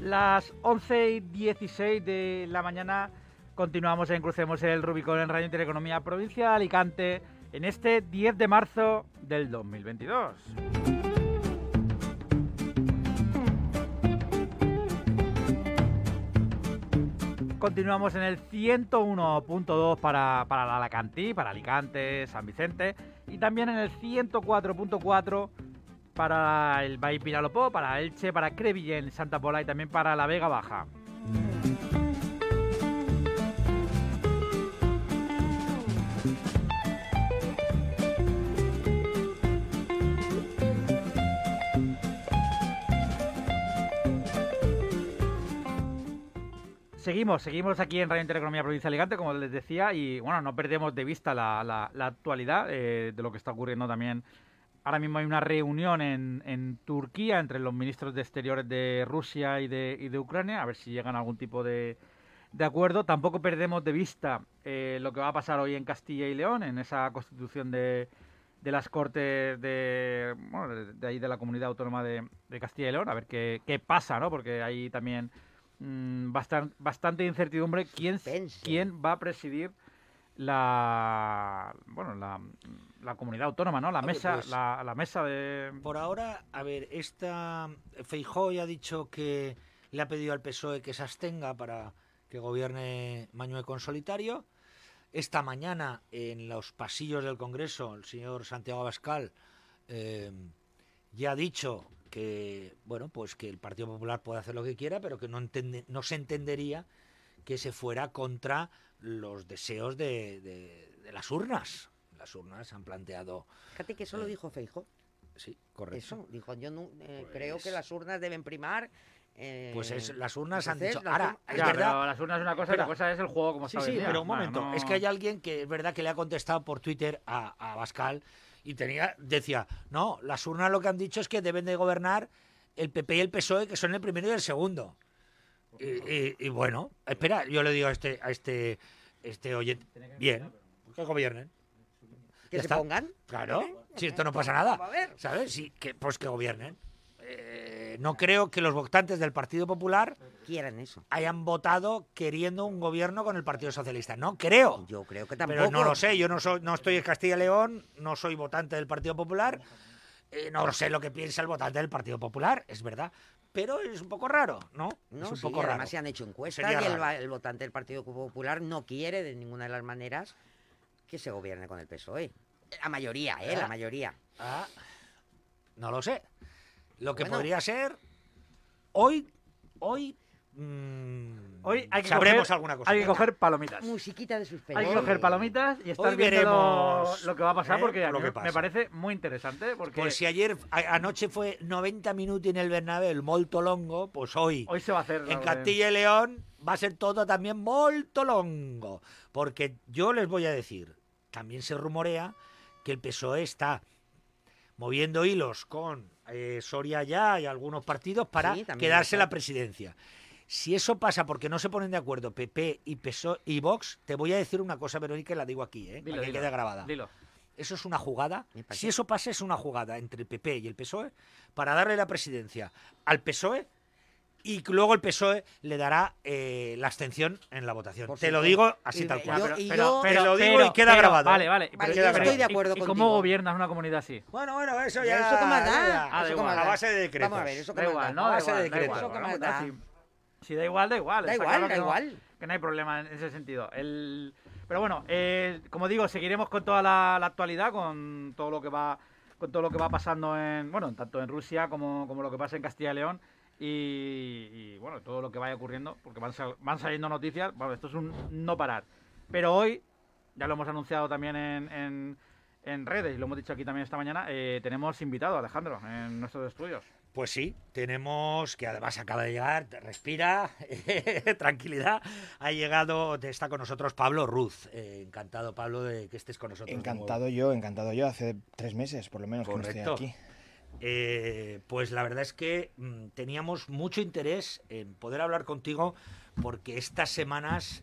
Las 11 y 16 de la mañana continuamos en Crucemos el Rubicón en Radio Intereconomía Provincia de Alicante en este 10 de marzo del 2022. Continuamos en el 101.2 para, para la Alacantí, para Alicante, San Vicente y también en el 104.4 para el Valle Pinalopó, para Elche, para Crevillén, Santa Pola y también para la Vega Baja. Seguimos, seguimos aquí en Radio Intereconomía Provincia Alicante, como les decía, y bueno, no perdemos de vista la, actualidad eh, de lo que está ocurriendo también. Ahora mismo hay una reunión en, Turquía entre los ministros de Exteriores de Rusia y de, de Ucrania, a ver si llegan a algún tipo de, acuerdo. Tampoco perdemos de vista eh, lo que va a pasar hoy en Castilla y León, en esa constitución de, las Cortes de, bueno, de, ahí de la Comunidad Autónoma de, de Castilla y León, a ver qué, qué pasa, ¿no? Porque hay también mm, bastan- bastante incertidumbre quién, quién va a presidir la bueno la, la comunidad autónoma, ¿no? La mesa, pues- la, la mesa de Por ahora, a ver, esta Feijó ya ha dicho que le ha pedido al PSOE que se abstenga para que gobierne Mañueco con solitario. Esta mañana, en los pasillos del Congreso, el señor Santiago Abascal eh, ya ha dicho que, bueno, pues que el Partido Popular puede hacer lo que quiera, pero que no, entende- no se entendería que se fuera contra los deseos de, de- de las urnas. Las urnas han planteado, Fíjate que eso lo dijo Feijo. sí, correcto. Eso, dijo, yo no, eh, Pues- creo que las urnas deben primar. eh, Pues es, las urnas han dicho. Ahora, es Ya, verdad. pero las urnas es una cosa y la cosa es el juego como Sí, sí, pero un momento. no- Es que hay alguien que es verdad que le ha contestado por Twitter a, a Bascal y tenía, decía, no, las urnas lo que han dicho es que deben de gobernar el PP y el PSOE, que son el primero y el segundo. Y, y- y bueno, espera, yo le digo a este, a este, este oyente, bien, que gobiernen. que se está. pongan. Claro, si esto no pasa nada. Vamos a ver. ¿Sabes? Sí, que, pues que gobiernen. Eh, no creo que los votantes del Partido Popular Quieran eso. hayan votado queriendo un gobierno con el Partido Socialista. No creo. Yo creo que tampoco. Pero no lo sé, yo no soy, no estoy en Castilla y León, no soy votante del Partido Popular, eh, no sé lo que piensa el votante del Partido Popular, es verdad. Pero es un poco raro, ¿no? No, es un sí, poco raro. además se han hecho encuestas Sería y el, votante del Partido Popular no quiere de ninguna de las maneras que se gobierne con el PSOE. La mayoría, ¿eh? La Ah. mayoría. Ah, no lo sé. Lo que Bueno. podría ser hoy, hoy, mm, Hoy hay que sabremos coger, alguna cosa. Hay que coger palomitas. Musiquita de suspense. Hay que coger palomitas y estar Hoy viendo lo, veremos, lo que va a pasar ¿eh? porque a lo que me pasa. parece muy interesante porque Pues si ayer, a- anoche fue 90 minutos en el Bernabéu, molto longo, pues hoy, hoy se va a hacer en Castilla y León va a ser todo también molto longo. Porque yo les voy a decir, también se rumorea que el PSOE está moviendo hilos con eh, Soria ya y algunos partidos para Sí, quedarse la presidencia. Si eso pasa porque no se ponen de acuerdo PP y PSOE y Vox, te voy a decir una cosa, Verónica, y la digo aquí, ¿eh? Dilo, para que dilo, quede grabada. dilo. Eso es una jugada. Si eso pasa, es una jugada entre el PP y el PSOE para darle la presidencia al PSOE y que luego el PSOE le dará eh, la abstención en la votación. Por Te lo digo así Y tal yo- cual. pero, Te lo digo y queda pero- grabado. Vale, vale. Vale, yo pero- estoy de ¿y- acuerdo ¿Y, cómo contigo. gobiernas una comunidad así? Bueno, bueno, eso ¿Eso ya. qué más da? Ah, ¿Eso A base de decretos. Vamos a ver, eso qué Da igual? ¿no? A base igual, de decretos. igual. Eso que más da. Si, da igual, da igual. Da igual, da que igual. que no hay problema en ese sentido. El... Pero bueno, eh, como digo, seguiremos con toda la, la actualidad, con todo lo que va con todo lo que va pasando en bueno tanto en Rusia como, como lo que pasa en Castilla y León y, y, bueno todo lo que vaya ocurriendo porque van, sal- van saliendo noticias bueno esto es un no parar pero hoy ya lo hemos anunciado también en, en, en redes y lo hemos dicho aquí también esta mañana eh, tenemos invitado a Alejandro en nuestros estudios Pues sí, tenemos, que además acaba de llegar, respira, tranquilidad. Ha llegado, está con nosotros Pablo Ruz. Eh, encantado, Pablo, de que estés con nosotros. Encantado yo, encantado yo. Hace tres meses, por lo menos, que Correcto. no estoy aquí. Eh, pues la verdad es que mm, teníamos mucho interés en poder hablar contigo porque estas semanas,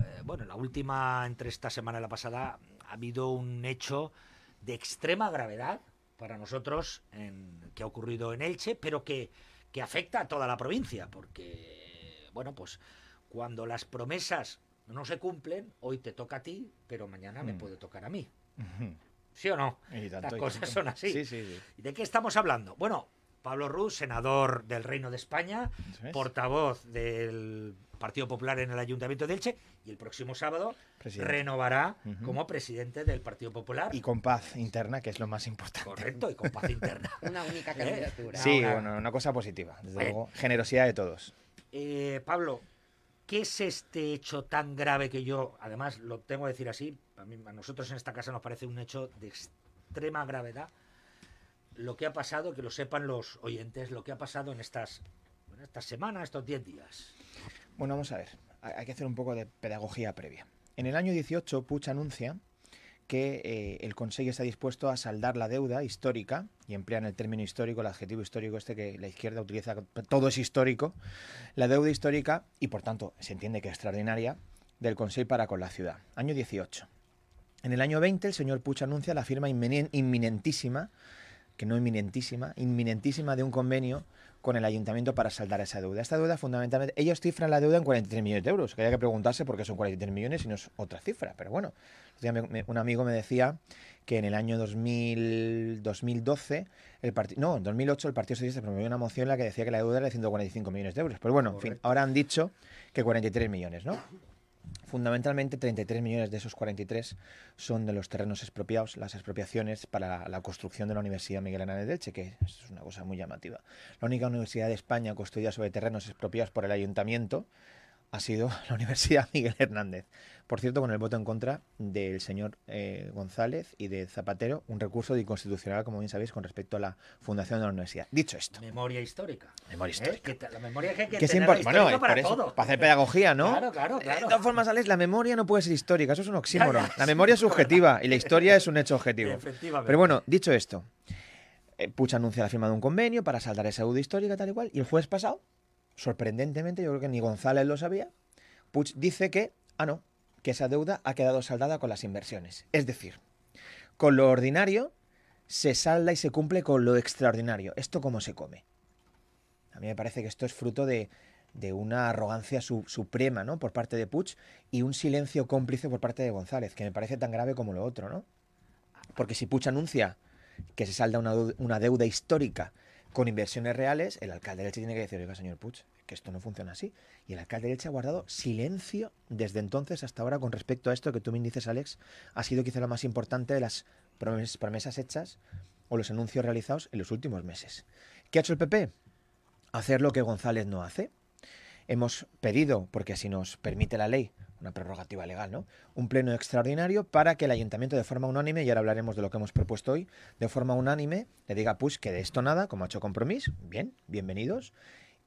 eh, bueno, la última, entre esta semana y la pasada, ha habido un hecho de extrema gravedad para nosotros en- que ha ocurrido en Elche, pero que, que afecta a toda la provincia, porque, bueno, pues cuando las promesas no se cumplen, hoy te toca a ti, pero mañana me Mm. puede tocar a mí. ¿Sí o no? Y tanto, Las cosas son así. Sí, sí, sí. ¿Y de qué estamos hablando? Bueno, Pablo Ruz, senador del Reino de España, es. portavoz del Partido Popular en el Ayuntamiento de Elche, y el próximo sábado Presidente. renovará como presidente del Partido Popular. Y con paz interna, que es lo más importante. Correcto, y con paz interna. Una única ¿Eh? candidatura. Sí, una- bueno, una cosa positiva. Desde Bueno. luego, generosidad de todos. Eh, Pablo, ¿qué es este hecho tan grave que yo, además lo tengo que decir así, a, mí- a nosotros en esta casa nos parece un hecho de extrema gravedad? Lo que ha pasado, que lo sepan los oyentes, lo que ha pasado en estas, en estas semanas, estos 10 días. Bueno, vamos a ver. Hay que hacer un poco de pedagogía previa. En el año 18, Puig anuncia que eh, el Consejo está dispuesto a saldar la deuda histórica, y emplean el término histórico, el adjetivo histórico este que la izquierda utiliza, todo es histórico, la deuda histórica, y por tanto se entiende que extraordinaria, del Consejo para con la ciudad. Año 18. En el año 20, el señor Puig anuncia la firma inminen- inminentísima, que no inminentísima, inminentísima de un convenio con el ayuntamiento para saldar esa deuda. Esta deuda fundamentalmente, ellos cifran la deuda en 43 millones de euros, que hay que preguntarse por qué son 43 millones y no es otra cifra, pero bueno, un amigo me decía que en el año 2000, 2012, el no, en 2008 el Partido Socialista promovió una moción en la que decía que la deuda era de 145 millones de euros, pero bueno, en fin, ahora han dicho que 43 millones, ¿no? Fundamentalmente, 33 millones de esos 43 son de los terrenos expropiados, las expropiaciones para la, la construcción de la Universidad Miguel Hernández de Elche, que es una cosa muy llamativa. La única universidad de España construida sobre terrenos expropiados por el ayuntamiento ha sido la Universidad Miguel Hernández. Por cierto, con el voto en contra del señor eh, González y de Zapatero, un recurso de inconstitucional, como bien sabéis, con respecto a la fundación de la universidad. Dicho esto, Memoria histórica. Memoria ¿Eh? histórica. Te- la memoria que hay que que es tenerla impor- bueno, histórica es para eso, todo. para hacer pedagogía, ¿no? Claro, claro, Eh, claro. De todas formas, Alex, la memoria no puede ser histórica, eso es un oxímoron. La memoria es subjetiva y la historia es un hecho objetivo. Efectivamente. Pero bueno, dicho esto, eh, Puig anuncia la firma de un convenio para saldar esa deuda histórica tal y cual, y el jueves pasado, sorprendentemente, yo creo que ni González lo sabía, Puig dice que, ah, no, que esa deuda ha quedado saldada con las inversiones. Es decir, con lo ordinario se salda y se cumple con lo extraordinario. ¿Esto cómo se come? A mí me parece que esto es fruto de, de una arrogancia su- suprema ¿no? por parte de Puig y un silencio cómplice por parte de González, que me parece tan grave como lo otro, ¿no? Porque si Puig anuncia que se salda una, una deuda histórica con inversiones reales, el alcalde de Elche tiene que decir, oiga, señor Puig, que esto no funciona así. Y el alcalde de Elche ha guardado silencio desde entonces hasta ahora con respecto a esto que tú me dices, Alex, ha sido quizá lo más importante de las promes- promesas hechas o los anuncios realizados en los últimos meses. ¿Qué ha hecho el PP? Hacer lo que González no hace. Hemos pedido, porque así nos permite la ley, una prerrogativa legal, ¿no? Un pleno extraordinario para que el ayuntamiento de forma unánime, y ahora hablaremos de lo que hemos propuesto hoy, de forma unánime le diga pues que de esto nada, como ha hecho Compromís, bien, bienvenidos,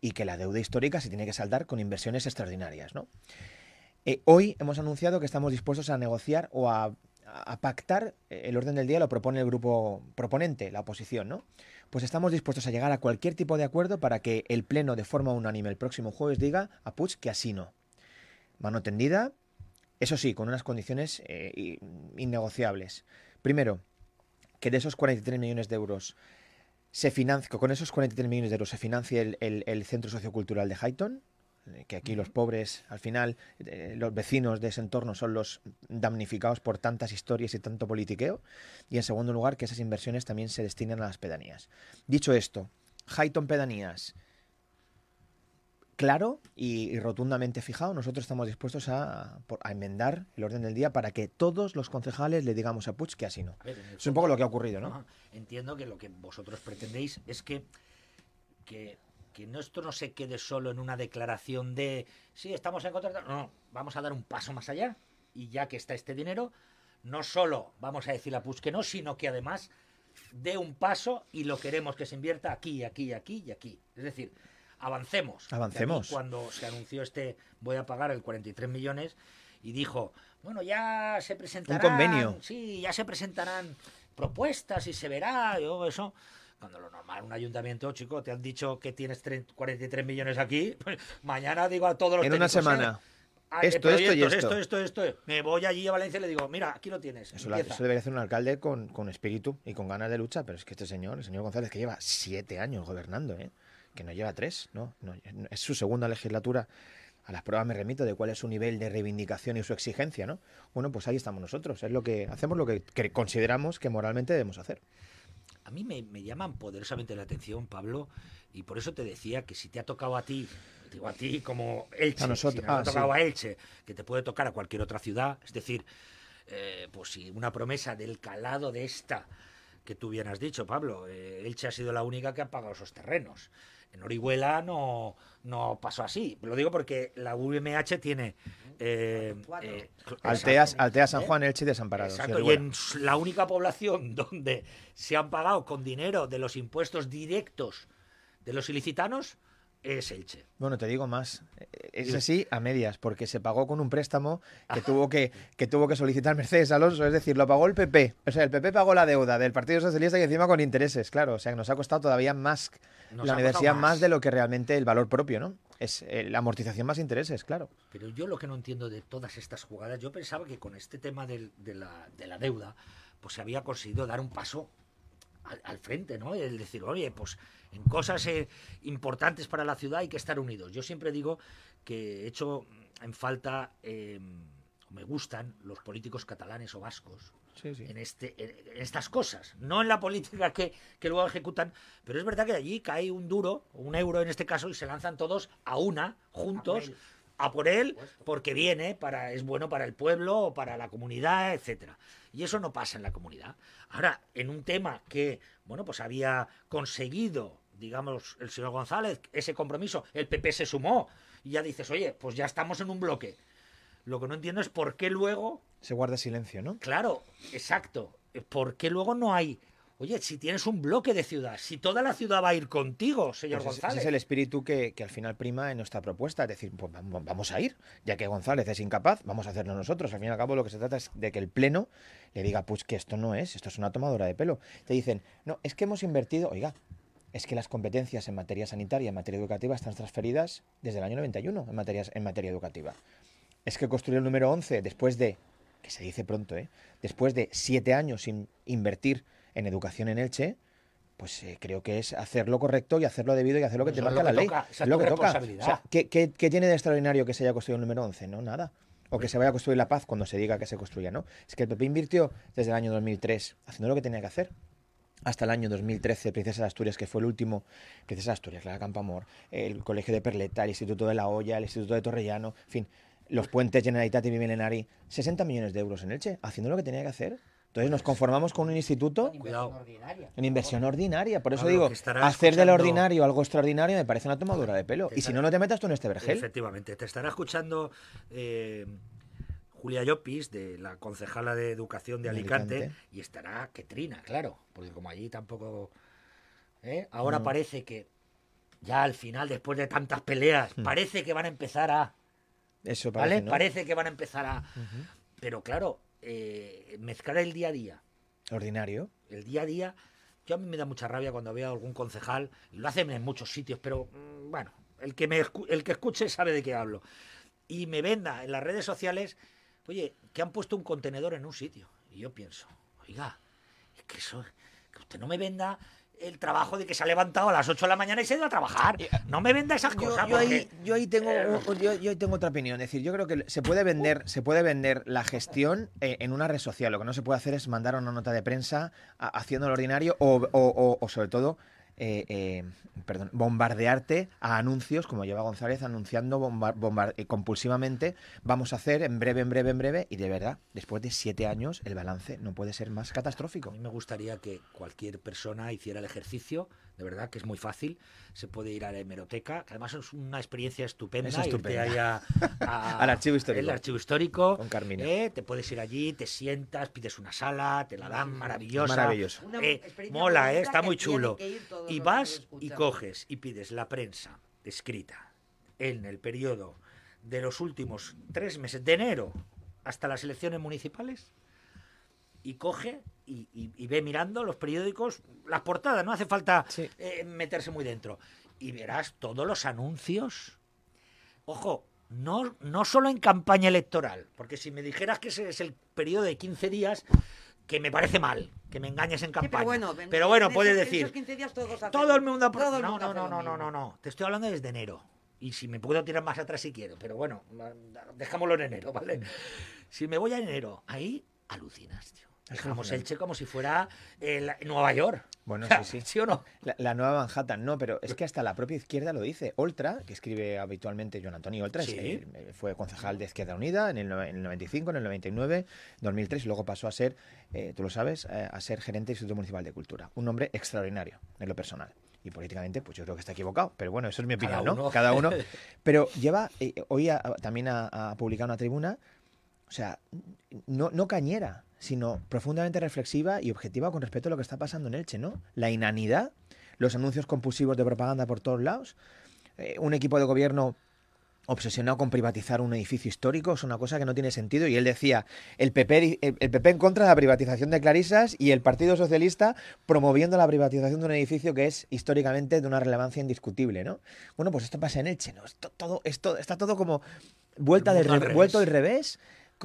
y que la deuda histórica se tiene que saldar con inversiones extraordinarias, ¿no? Eh, hoy hemos anunciado que estamos dispuestos a negociar o a, a pactar eh, el orden del día, lo propone el grupo proponente, la oposición, ¿no? Pues estamos dispuestos a llegar a cualquier tipo de acuerdo para que el Pleno de forma unánime el próximo jueves diga a Puig que así no. Mano tendida, eso sí, con unas condiciones eh, innegociables. Primero, que de esos 43 millones de euros se financie, que con esos 43 millones de euros se financie el, el- el centro sociocultural de Highton, eh, que aquí los pobres, al final, eh, los vecinos de ese entorno son los damnificados por tantas historias y tanto politiqueo. Y en segundo lugar, que esas inversiones también se destinen a las pedanías. Dicho esto, Highton Pedanías, claro y, y rotundamente fijado, nosotros estamos dispuestos a, a enmendar el orden del día para que todos los concejales le digamos a Puig que así no. Ver, Es un poco lo que ha ocurrido, ¿no? Ajá. Entiendo que lo que vosotros pretendéis es que, que, que no- esto no se quede solo en una declaración de sí, estamos en contra. de-". No, no, vamos a dar un paso más allá y ya que está este dinero, no solo vamos a decir a Puig que no, sino que además dé un paso y lo queremos que se invierta aquí, aquí, aquí y aquí. Es decir, avancemos. Avancemos. Cuando se anunció este voy a pagar el 43 millones y dijo, bueno, ya se presentarán. convenio. Sí, ya se presentarán propuestas y se verá, yo eso. Cuando lo normal, un ayuntamiento, chico, te han dicho que tienes tre- 43 millones aquí, pues mañana digo a todos los En una semana. ah, esto, esto y esto. esto, esto, esto. Me voy allí a Valencia y le digo, mira, aquí lo tienes. Eso, la- empieza". eso debería hacer un alcalde con, con espíritu y con ganas de lucha, pero es que este señor, el señor González, que lleva siete años gobernando, ¿eh? Que no lleva tres, ¿no? no es su segunda legislatura. A las pruebas me remito de cuál es su nivel de reivindicación y su exigencia, ¿no? Bueno, pues ahí estamos nosotros. Es lo que hacemos lo que, que consideramos que moralmente debemos hacer. A mí me, me llaman poderosamente la atención, Pablo, y por eso te decía que si te ha tocado a ti, digo a ti como Elche, A nosotros, si ha ah, tocado sí. a Elche, que te puede tocar a cualquier otra ciudad, es decir, eh, pues si una promesa del calado de esta, que tú bien has dicho, Pablo, eh, Elche ha sido la única que ha pagado esos terrenos. En Orihuela no, no pasó así. Lo digo porque la VMH tiene... eh, eh, Alteas. Altea San ¿Eh? Juan, Elche y Desamparados. Exacto, y en la única población donde se han pagado con dinero de los impuestos directos de los ilicitanos es Elche. Bueno, te digo más. Es así a medias, porque se pagó con un préstamo que tuvo que, que tuvo que solicitar Mercedes Alonso, es decir, lo pagó el PP. O sea, el PP pagó la deuda del Partido Socialista y encima con intereses, claro. O sea, que nos ha costado todavía más Nos la universidad más. más. de lo que realmente el valor propio, ¿no? Es eh, la amortización más intereses, claro. Pero yo lo que no entiendo de todas estas jugadas, yo pensaba que con este tema del- de, la, de la deuda, pues se había conseguido dar un paso al, al frente, ¿no? El decir, oye, pues en cosas eh, importantes para la ciudad hay que estar unidos. Yo siempre digo que he hecho en falta, eh, me gustan los políticos catalanes o vascos, Sí, sí. en, este, en estas cosas, no en la política que, que luego ejecutan, pero es verdad que allí cae un duro, un euro en este caso, y se lanzan todos a una, juntos. A por él, porque viene, para, es bueno para el pueblo, o para la comunidad, etcétera. Y eso no pasa en la comunidad. Ahora, en un tema que, bueno, pues había conseguido, digamos, el señor González, ese compromiso, el PP se sumó, y ya dices, oye, pues ya estamos en un bloque. Lo que no entiendo es por qué luego Se guarda silencio, ¿no? Claro, exacto. ¿Por qué luego no hay? Oye, si tienes un bloque de ciudad, si toda la ciudad va a ir contigo, señor Pues ese- González. ese es el espíritu que, que al final prima en nuestra propuesta. Es decir, pues vam- vamos a ir, ya que González es incapaz, vamos a hacerlo nosotros. Al fin y al cabo, lo que se trata es de que el Pleno le diga, pues que esto no es, esto es una tomadura de pelo. Te dicen, no, es que hemos invertido, oiga, es que las competencias en materia sanitaria, en materia educativa, están transferidas desde el año 91 en, materias, en materia educativa. Es que construir el número 11 después de, que se dice pronto, ¿eh? después de siete años sin invertir en educación en Elche, pues eh, creo que es hacer lo correcto y hacer lo debido y hacer lo que Eso te marca la ley. es lo que toca. responsabilidad. O sea, ¿qué, qué, qué tiene de extraordinario que se haya construido el número 11? No, nada. O que se vaya a construir la paz cuando se diga que se construya, ¿no? Es que el PP invirtió desde el año 2003 haciendo lo que tenía que hacer. Hasta el año 2013, Princesa de Asturias, que fue el último, Princesa de Asturias, la Campamor, el Colegio de Perleta, el Instituto de la Hoya, el Instituto de Torrellano, en fin, los puentes Generalitat y Milenari, 60 millones de euros en Elche, haciendo lo que tenía que hacer. Entonces nos conformamos con un instituto Cuidado. en inversión ordinaria. Por eso digo, que hacer del ordinario algo extraordinario me parece una tomadura de pelo. Que Y si no, no te metas tú en este vergel. Efectivamente, te estará escuchando eh, Julia Llopis, de la concejala de Educación de Alicante, Alicante. y estará Ketrina, claro, porque como allí tampoco... ¿eh? Ahora No. parece que ya al final, después de tantas peleas, Hmm. parece que van a empezar a... Eso ¿Vale? parece, ¿no? Parece que van a empezar a... Pero claro, eh, mezclar el día a día Ordinario. el día a día, yo a mí me da mucha rabia cuando veo a algún concejal, y lo hacen en muchos sitios, pero mm, bueno, el que, me, el que escuche sabe de qué hablo. Y me venda en las redes sociales, oye, que han puesto un contenedor en un sitio. Y yo pienso, oiga, es que eso, que usted no me venda el trabajo de que se ha levantado a las 8 de la mañana y se ha ido a trabajar. No me venda esas cosas. yo porque- ahí, yo ahí tengo Eh, yo, yo tengo otra opinión. Es decir, yo creo que se puede vender, se puede vender la gestión eh, en una red social. Lo que no se puede hacer es mandar una nota de prensa a- haciendo lo ordinario o, o- o- o sobre todo eh, eh, perdón, bombardearte a anuncios, como lleva González anunciando eh, compulsivamente. Vamos a hacer en breve, en breve, en breve. Y de verdad, después de siete años, el balance no puede ser más A catastrófico. mí me gustaría que cualquier persona hiciera el ejercicio, de verdad que es muy fácil. Se puede ir a la hemeroteca, que además es una experiencia estupenda. Es irte estupenda. ahí a- a- Al archivo histórico. El archivo histórico. Con Carmina. eh, te puedes ir allí, te sientas, pides una sala, te la dan maravillosa. Maravilloso. Una Eh, mola, eh, está muy chulo. Y vas y coges y pides la prensa escrita en el periodo de los últimos tres meses, de enero hasta las elecciones municipales, y coge y, y- y ve mirando los periódicos, las portadas, no hace falta Sí. eh, meterse muy dentro. Y verás todos los anuncios. Ojo, no, no solo en campaña electoral, porque si me dijeras que ese es el periodo de 15 días, que me parece mal, que me engañes en Sí, campaña. pero bueno, en- Pero bueno, en puedes esos- decir, esos 15 días todos hacen- todo el mundo... todo el no, mundo no, no, no, no, no. Te estoy hablando desde enero. Y si me puedo tirar más atrás si quiero, pero bueno, dejámoslo en enero, ¿vale? Mm. Si me voy a enero, ahí alucinas, tío. Dejamos. Elche como si fuera el- Nueva York. Bueno, O sea, sí, sí. ¿Sí o no? La, la nueva Manhattan, no, pero es que hasta la propia izquierda lo dice. Oltra, que escribe habitualmente Joan Antonio Oltra, es- eh, fue concejal de Izquierda Unida en el, en el 95, en el 99, 2003 y luego pasó a ser, eh, tú lo sabes, eh, a ser gerente del Instituto Municipal de Cultura. Un hombre extraordinario en lo personal. Y políticamente, pues yo creo que está equivocado. Pero bueno, eso es mi Cada opinión, ¿no? Cada uno. Pero lleva, eh, hoy también ha publicado una tribuna, o sea, no, no cañera, sino profundamente reflexiva y objetiva con respecto a lo que está pasando en Elche, ¿no? La inanidad, los anuncios compulsivos de propaganda por todos lados, eh, un equipo de gobierno obsesionado con privatizar un edificio histórico, es una cosa que no tiene sentido. Y él decía, el PP, di- el, el PP en contra de la privatización de Clarisas y el Partido Socialista promoviendo la privatización de un edificio que es históricamente de una relevancia indiscutible, ¿no? Bueno, pues esto pasa en Elche, ¿no? Esto, todo, esto, está todo como vuelta El del vuelto al revés,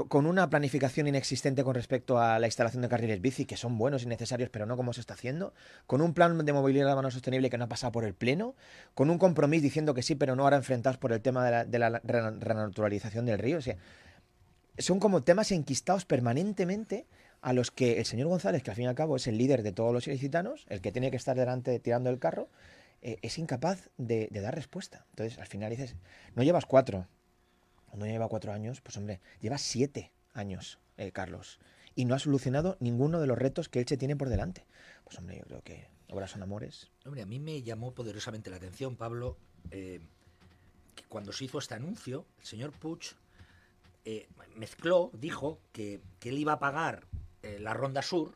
con una planificación inexistente con respecto a la instalación de carriles bici, que son buenos y necesarios, pero no como se está haciendo, con un plan de movilidad urbana sostenible que no ha pasado por el Pleno, con un compromiso diciendo que sí, pero no ahora enfrentados por el tema de la, renaturalización del río. O sea, son como temas enquistados permanentemente a los que el señor González, que al fin y al cabo es el líder de todos los ilicitanos, el que tiene que estar delante tirando el carro, eh, es incapaz de, de dar respuesta. Entonces, al final dices, no llevas cuatro, no lleva cuatro años, pues hombre, lleva siete años, eh, Carlos, y no ha solucionado ninguno de los retos que Elche tiene por delante. Pues hombre, yo creo que obras son amores. Hombre, a mí me llamó poderosamente la atención, Pablo, eh, que cuando se hizo este anuncio, el señor Puig eh, mezcló, dijo que, que él iba a pagar la Ronda Sur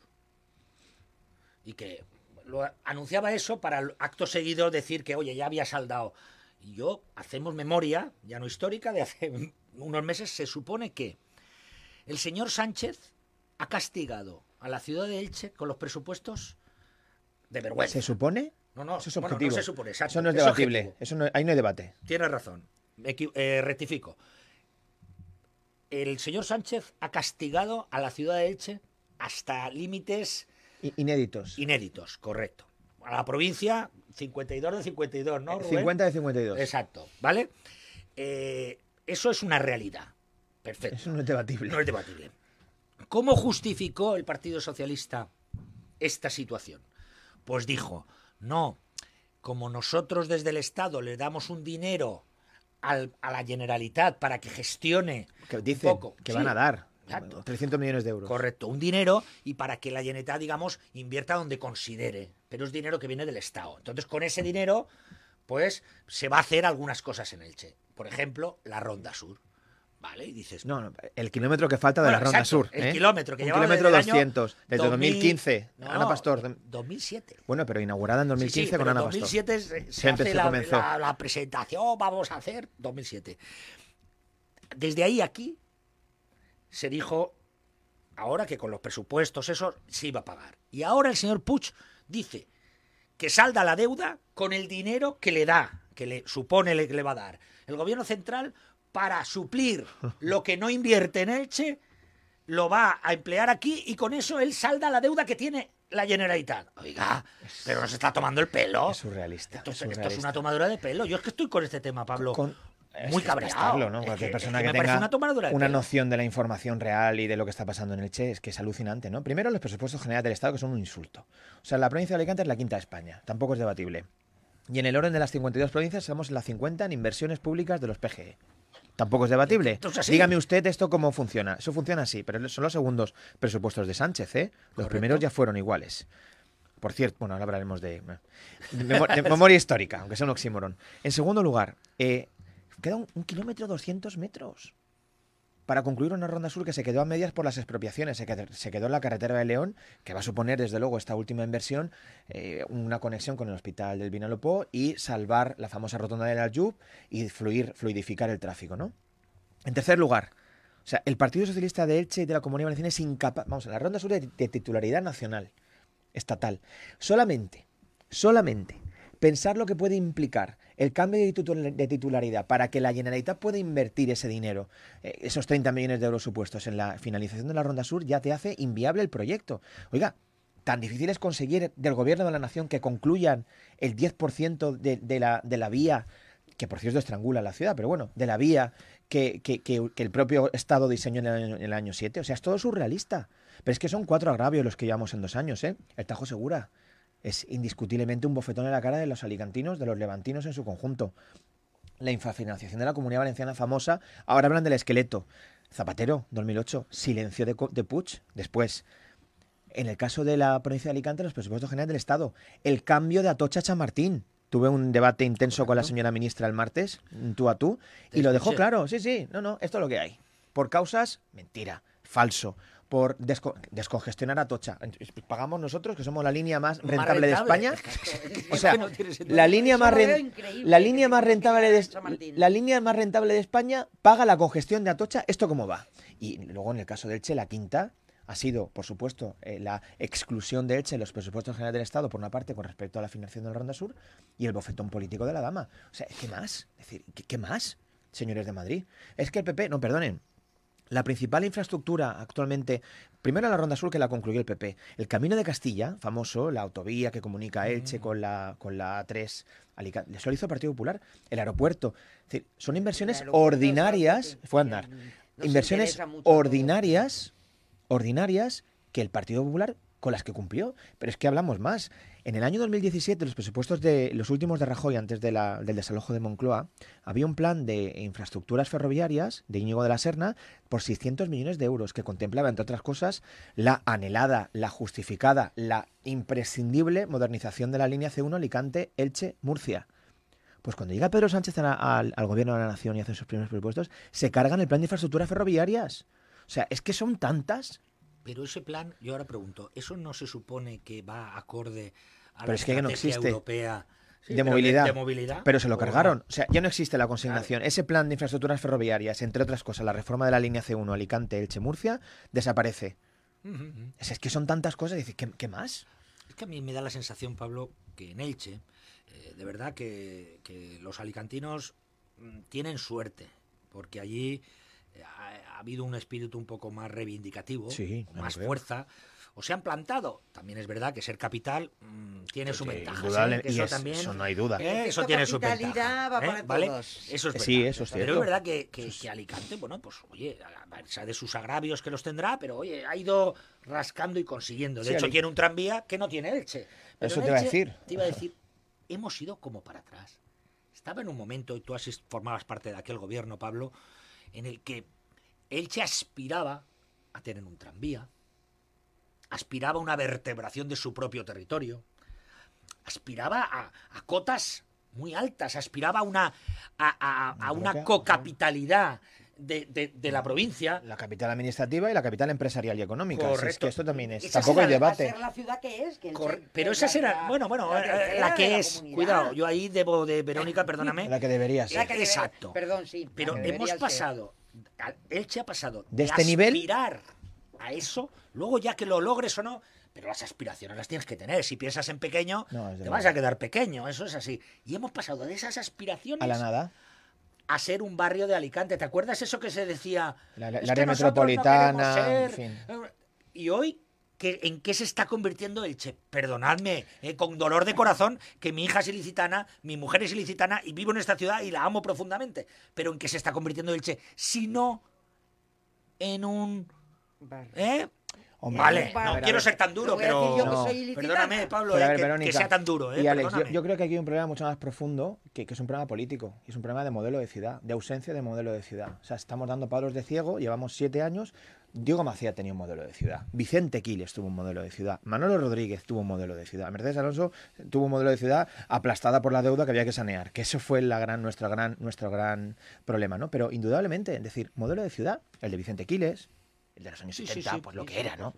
y que lo anunciaba eso para el acto seguido decir que, oye, ya había saldado. Y yo, hacemos memoria, ya no histórica, de hace unos meses, se supone que el señor Sánchez ha castigado a la ciudad de Elche con los presupuestos de vergüenza. ¿Se supone? No, no, Eso es bueno, no se supone, exacto, Eso no es debatible. Eso no, ahí no hay debate. Tienes razón. Eh, rectifico. El señor Sánchez ha castigado a la ciudad de Elche hasta límites Inéditos. inéditos, correcto. A la provincia, 52 de 52, ¿no? Rubén? 50 de 52. Exacto, ¿vale? Eh, eso es una realidad. Perfecto. Eso no es debatible. No es debatible. ¿Cómo justificó el Partido Socialista esta situación? Pues dijo, no, como nosotros desde el Estado le damos un dinero al- a la Generalitat para que gestione que un dicen poco. que Sí, van a dar exacto. 300 millones de euros. Correcto, un dinero y para que la Generalitat, digamos, invierta donde considere, pero es dinero que viene del Estado. Entonces, con ese dinero, pues se va a hacer algunas cosas en Elche. Por ejemplo, la Ronda Sur. ¿Vale? Y dices, No, no, el kilómetro que falta de Bueno, la Ronda exacto, Sur. el ¿eh? kilómetro que Un kilómetro desde el año 200, desde 2000 2015. No, Ana Pastor. 2007. Bueno, pero inaugurada en 2015 Sí, sí, con Ana en Pastor. 2007 se, se hace la, comenzó. la- la presentación, vamos a hacer 2007. Desde ahí aquí se dijo ahora que con los presupuestos eso se iba a pagar. Y ahora el señor Puig dice que salda la deuda con el dinero que le da, que le supone le- que le va a dar el gobierno central para suplir lo que no invierte en Elche, lo va a emplear aquí y con eso él salda la deuda que tiene la Generalitat. Oiga, pero nos está tomando el pelo. Es surrealista. Esto, es esto una tomadura de pelo. Yo es que estoy con este tema, Pablo. Con- muy cabreado. estarlo, ¿no? Es Cualquier que- persona es que, tenga una noción de la información real y de lo que está pasando en el Che es que es alucinante, ¿no? Primero, los presupuestos generales del Estado, que son un insulto. O sea, la provincia de Alicante es la quinta de España. Tampoco es debatible. Y en el orden de las 52 provincias en la 50 en inversiones públicas de los PGE. Tampoco es debatible. Dígame usted esto cómo funciona. Eso funciona así, pero son los segundos presupuestos de Sánchez, ¿eh? Los Correcto. primeros ya fueron iguales. Por cierto, bueno, ahora hablaremos de, de memo- de memoria histórica, aunque sea un oxímoron. En segundo lugar, eh, queda un, kilómetro 200 metros para concluir una ronda sur que se quedó a medias por las expropiaciones. Se quedó, se quedó en la carretera de León, que va a suponer, desde luego, esta última inversión, eh, una conexión con el hospital del Vinalopó y salvar la famosa rotonda del Aljub y fluir, fluidificar el tráfico, ¿no? En tercer lugar, o sea, el Partido Socialista de Elche y de la Comunidad Valenciana es incapaz. Vamos, la ronda sur de, de titularidad nacional, estatal. Solamente, solamente pensar lo que puede implicar el cambio de, titul- de titularidad para que la Generalitat pueda invertir ese dinero, eh, esos 30 millones de euros supuestos en la finalización de la Ronda Sur, ya te hace inviable el proyecto. Oiga, tan difícil es conseguir del gobierno de la nación que concluyan el 10% de, de la, vía, que por cierto estrangula la ciudad, pero bueno, de la vía que, el propio Estado diseñó en el, año, en el año 7. O sea, es todo surrealista. Pero es que son cuatro agravios los que llevamos en dos años, ¿eh? El Tajo Segura es indiscutiblemente un bofetón en la cara de los alicantinos, de los levantinos en su conjunto. La infrafinanciación de la comunidad valenciana famosa, ahora hablan del esqueleto. Zapatero, 2008, silencio de, de Puig. Después, en el caso de la provincia de Alicante, los presupuestos generales del Estado, el cambio de Atocha a Chamartín. Tuve un debate intenso con la señora ministra el martes, tú a tú, y lo dejó claro. Sí, sí, no, no, esto es lo que hay. Por causas, mentira, falso. Por desco- descongestionar Atocha. Pagamos nosotros, que somos la línea más Más rentable de. España. Es O sea, no la línea más la línea más rentable de la línea más rentable de España paga la congestión de Atocha. ¿Esto cómo va? Y luego en el caso de Elche, la quinta ha sido, por supuesto, eh, la exclusión de Elche en los presupuestos generales del Estado, por una parte, con respecto a la financiación de la Ronda Sur, y el bofetón político de la dama. O sea, ¿qué más? Es decir, ¿qué, qué más, señores de Madrid? Es que el PP, no, perdonen, la principal infraestructura actualmente, primero la Ronda Sur que la concluyó el PP, el Camino de Castilla, famoso, la autovía que comunica Elche con la con la A3, Alicante, eso lo hizo el Partido Popular, el aeropuerto. Es decir, son inversiones ordinarias, fue a andar, nos inversiones ordinarias, ordinarias que el Partido Popular con las que cumplió. Pero es que hablamos más. En el año 2017, los presupuestos de los últimos de Rajoy, antes del desalojo de Moncloa, había un plan de infraestructuras ferroviarias de Íñigo de la Serna por 600 millones de euros, que contemplaba, entre otras cosas, la anhelada, la justificada, la imprescindible modernización de la línea C1 Alicante-Elche-Murcia. Pues cuando llega Pedro Sánchez al gobierno de la nación y hace sus primeros presupuestos, se cargan el plan de infraestructuras ferroviarias. O sea, es que son tantas. Pero ese plan, yo ahora pregunto, ¿eso no se supone que va acorde a Pero la es que no estrategia europea Sí, de movilidad. De, movilidad. Pero se lo ¿O cargaron. O sea, ya no existe la consignación. Ese plan de infraestructuras ferroviarias, entre otras cosas, la reforma de la línea C1 Alicante, Elche, Murcia, desaparece. Es, es que son tantas cosas. dices, ¿qué, qué más? Es que a mí me da la sensación, Pablo, que en Elche, eh, de verdad que, que los alicantinos mm, tienen suerte, porque allí eh, ha, ha habido un espíritu un poco más reivindicativo, Sí, más creo. fuerza, o se han plantado. También es verdad que ser capital mm, tiene su ventaja. y eso es- también, eso no hay duda. eh, eso tiene su ventaja. va ¿eh? para ¿Vale? todos. Eso es verdad. Sí, eso es Pero cierto. es verdad que, que- que Alicante, bueno, pues oye, a de sus agravios que los tendrá, pero oye, ha ido rascando y consiguiendo. De Sí, hecho, tiene un tranvía que no tiene Elche. Pero Eso te iba a decir. Te iba a decir, hemos ido como para atrás. Estaba en un momento, y tú has formabas parte de aquel gobierno, Pablo, en el que Elche aspiraba a tener un tranvía, aspiraba a una vertebración de su propio territorio, aspiraba a, a cotas muy altas, aspiraba a una, a, una cocapitalidad de, de- de la provincia. La capital administrativa y la capital empresarial y económica. Si es que esto también es. Esa Tampoco hay debate. ser la ciudad que es. que el Corre- Che- Pero es esa será, la- bueno, bueno, la eh, la de que es, comunidad. cuidado, yo ahí debo de, Verónica, perdóname, La que debería ser. La que debe- Exacto. Perdón, sí. pero hemos pasado, Elche ha pasado De este nivel- aspirar a eso, luego ya que lo logres o no, pero las aspiraciones las tienes que tener. Si piensas en pequeño, No, te vas a quedar pequeño, eso es así. Y hemos pasado de esas aspiraciones A la nada. a ser un barrio de Alicante. ¿Te acuerdas eso que se decía? La- la- "Es el área no metropolitana, en ser". Y hoy, ¿qué- ¿en qué se está convirtiendo Elche? Perdonadme, eh, con dolor de corazón, que mi hija es ilicitana, mi mujer es ilicitana y vivo en esta ciudad y la amo profundamente. Pero ¿en qué se está convirtiendo Elche? Si no en un... Vale. ¿eh? Hombre, Vale, ver, no ver, quiero ser tan duro, pero... decir yo que No. Perdóname, Pablo, Pero a eh, ver, que- que, Verónica, sea tan duro. ¿eh? Y Alex, yo, Perdóname. yo creo que aquí hay un problema mucho más profundo, que, que es un problema político, y es un problema de modelo de ciudad, de ausencia de modelo de ciudad. O sea, estamos dando palos de ciego, llevamos siete años. Diego Macía tenía un modelo de ciudad, Vicente Quiles tuvo un modelo de ciudad, Manolo Rodríguez tuvo un modelo de ciudad, Mercedes Alonso tuvo un modelo de ciudad aplastada por la deuda que había que sanear, que eso fue la gran, nuestro, gran, nuestro gran problema, ¿no? Pero indudablemente, es decir, modelo de ciudad, el de Vicente Quiles, el de los años Sí, sí, 70, sí, pues lo que era, ¿no?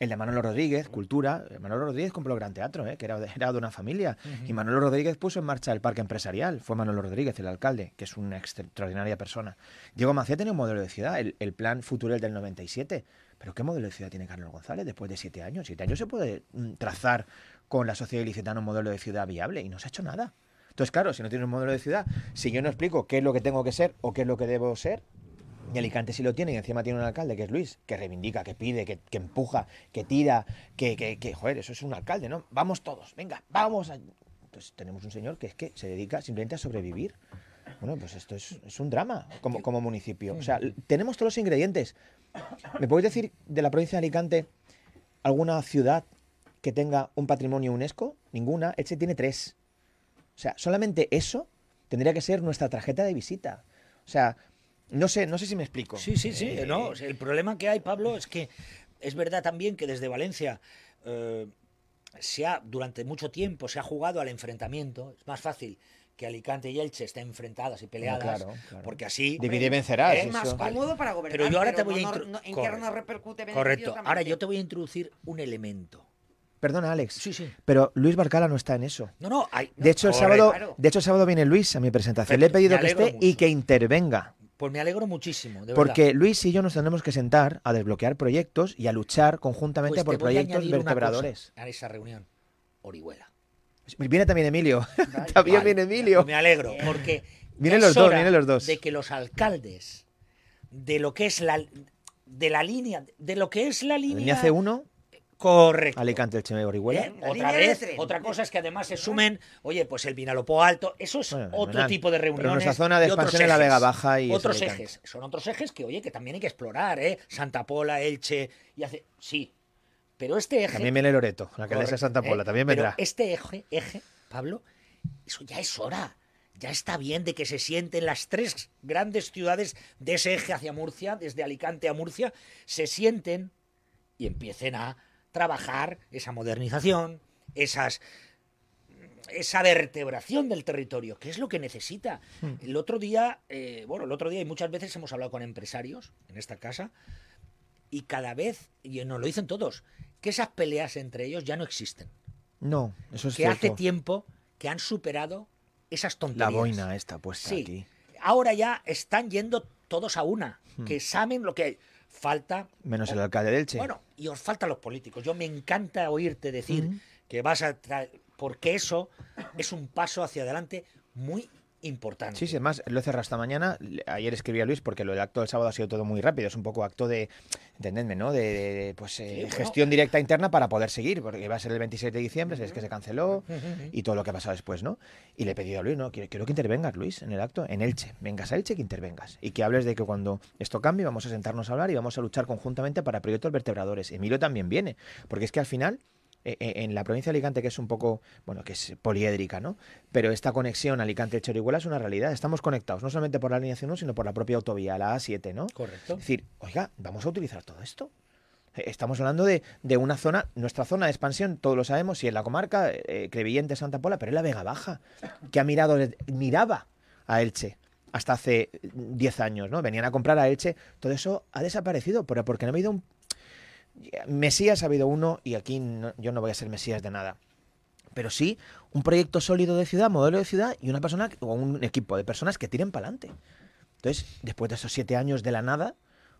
El de Manolo Rodríguez, Cultura. Manolo Rodríguez compró el Gran Teatro, ¿eh? que era de, era de una familia. Y Manolo Rodríguez puso en marcha el parque empresarial. Fue Manolo Rodríguez, el alcalde, que es una extraordinaria persona. Diego Macía tenía un modelo de ciudad, el, el plan Futurel del 97. Pero ¿qué modelo de ciudad tiene Carlos González después de siete años? Siete años se puede mm, trazar con la sociedad ilicitana un modelo de ciudad viable y no se ha hecho nada. Entonces, claro, si no tienes un modelo de ciudad, si yo no explico qué es lo que tengo que ser o qué es lo que debo ser, y Alicante sí lo tiene, y encima tiene un alcalde que es Luis, que reivindica, que pide, que, empuja, que tira, que, joder, eso es un alcalde, ¿no? Vamos todos, venga, vamos. a- Entonces tenemos un señor que es que se dedica simplemente a sobrevivir. Bueno, pues esto es, un drama como, como municipio. O sea, tenemos todos los ingredientes. ¿Me podéis decir de la provincia de Alicante alguna ciudad que tenga un patrimonio UNESCO? Ninguna. Elche tiene tres. O sea, solamente eso tendría que ser nuestra tarjeta de visita. O sea, no sé, no sé si me explico. Sí, sí, sí. Eh, no, sea, el problema que hay, Pablo, es que es verdad también que desde Valencia eh, se ha, durante mucho tiempo se ha jugado al enfrentamiento. Es más fácil que Alicante y Elche estén enfrentadas y peleadas, claro, claro. porque así... Divide y vencerás. ¿Eh? Es más eso. Cómodo para gobernar. Pero yo ahora te voy a no- ¿En qué Correcto. no repercute Correcto. Ahora yo te voy a introducir un elemento. Perdona, Alex. Sí, sí. Pero Luis Barcala no está en eso. No, no, hay... De hecho, el Correcto. sábado, de hecho, el sábado viene Luis a mi presentación. Le he pedido que esté y que intervenga. Pues me alegro muchísimo, de Porque verdad. Luis y yo nos tendremos que sentar a desbloquear proyectos y a luchar conjuntamente Pues por proyectos vertebradores. a esa reunión. Orihuela. Viene también Emilio. también Vale, viene Emilio. pues Me alegro, porque Vienen los dos, vienen los dos. De que los alcaldes de lo que es la de la línea, de lo que es la línea, Línea C1, correcto. Alicante, Orihuela. ¿Eh? La Otra de vez, otra cosa es que además se sumen, oye, pues el Vinalopó Alto, eso es Bueno, otro tipo de Pero reuniones. nuestra zona de expansión es la. Vega Baja y otros ejes, son otros ejes que, oye, que también hay que explorar, ¿eh? Santa Pola, Elche, y hace, sí, pero este eje, También viene Loreto, la que le Correcto, Santa Pola, ¿eh? también Pero vendrá. este eje, eje, Pablo, eso ya es hora. Ya está bien de que se sienten las tres grandes ciudades de ese eje hacia Murcia, desde Alicante a Murcia, se sienten y empiecen a trabajar esa modernización, esas esa vertebración del territorio, que es lo que necesita. Hmm. El otro día, eh, bueno, el otro día y muchas veces hemos hablado con empresarios en esta casa y cada vez, y nos lo dicen todos, que esas peleas entre ellos ya no existen. No, eso es que hace tiempo que han superado esas tonterías. La boina esta puesta Sí. aquí. Ahora ya están yendo todos a una, Hmm. que saben lo que hay. Falta Menos el alcalde de Elche. bueno, y os faltan los políticos. Yo me encanta oírte decir que vas a porque eso es un paso hacia adelante muy importante. Sí, sí, además lo he cerrado esta mañana. Ayer escribí a Luis porque lo del acto del sábado ha sido todo muy rápido. Es un poco acto de, entendedme, ¿no? De, pues, eh, Sí, bueno. gestión directa interna para poder seguir, porque va a ser el 27 de diciembre, es que se canceló y todo lo que ha pasado después, ¿no? Y le he pedido a Luis, ¿no? Quiero, quiero que intervengas, Luis, en el acto, en Elche. Vengas a Elche que intervengas. Y que hables de que cuando esto cambie vamos a sentarnos a hablar y vamos a luchar conjuntamente para proyectos vertebradores. Emilio también viene, porque es que al final en la provincia de Alicante, que es un poco, bueno, que es poliédrica, ¿no? Pero esta conexión Alicante-Chorihuela es una realidad. Estamos conectados, no solamente por la línea C1, sino por la propia autovía, la A7, ¿no? Correcto. Es decir, oiga, vamos a utilizar todo esto. Eh, Estamos hablando de, de una zona, nuestra zona de expansión, todos lo sabemos, si en la comarca, eh, Crevillente, Santa Pola, pero es la Vega Baja, que ha mirado, miraba a Elche hasta hace 10 años, ¿no? Venían a comprar a Elche, todo eso ha desaparecido, pero porque no ha habido un... Mesías ha habido uno y aquí no- yo no voy a ser Mesías de nada. Pero sí un proyecto sólido de ciudad, modelo de ciudad y una persona o un equipo de personas que tiren para adelante. Entonces, después de esos siete años de la nada,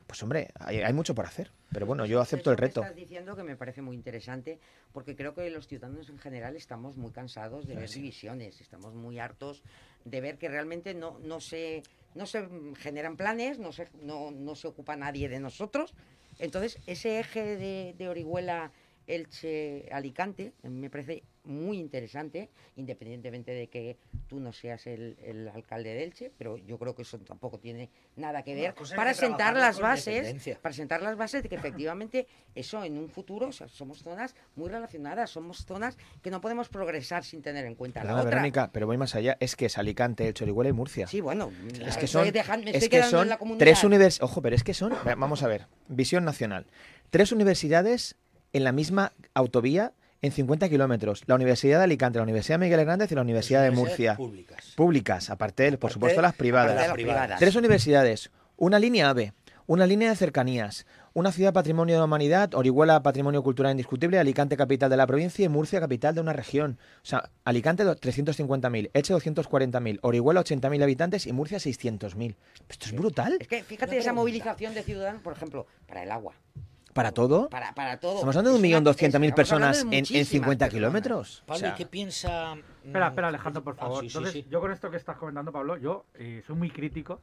pues hombre, hay, hay mucho por hacer. Pero bueno, yo acepto el que reto. estás diciendo que me parece muy interesante, porque creo que los ciudadanos en general estamos muy cansados de ver divisiones, estamos muy hartos de ver que realmente no, no, se, no se generan planes, no se, no, no se ocupa nadie de nosotros. Entonces, ese eje de, de Orihuela, Elche, Alicante, me parece muy interesante, independientemente de que tú no seas el, el alcalde de Elche, pero yo creo que eso tampoco tiene nada que ver para que sentar las bases para sentar las bases de que efectivamente eso en un futuro o sea, somos zonas muy relacionadas, somos zonas que no podemos progresar sin tener en cuenta Perdona, la otra. Verónica, pero voy más allá. Es que es Alicante, Elche, Orihuela y Murcia. Sí, bueno, Es que son, dejan- me es estoy que quedando son en la comunidad. tres universidades. Ojo, pero es que son. Vamos a ver. Visión nacional. Tres universidades en la misma autovía en 50 kilómetros. La Universidad de Alicante, la Universidad Miguel Hernández y la Universidad de Murcia. Públicas. Públicas, aparte, por Aparte, supuesto, las privadas. las privadas. Tres universidades, una línea AVE, una línea de cercanías, una ciudad patrimonio de la humanidad, Orihuela patrimonio cultural indiscutible, Alicante capital de la provincia y Murcia capital de una región. O sea, Alicante do- 350.000, Elche 240.000, Orihuela 80.000 habitantes y Murcia 600.000. Esto es brutal. Es que fíjate esa movilización de ciudadanos, por ejemplo, para el agua, Para todo. para, para todo. Estamos hablando de Es una- 1.200.000 estamos hablando personas en, en muchísimas 50 personas. kilómetros. O Pablo, sea, ¿y qué piensa Espera, Mm, espera, Alejandro, por ah, favor. sí, sí, Entonces, sí. yo con esto que estás comentando, Pablo, yo eh, soy muy crítico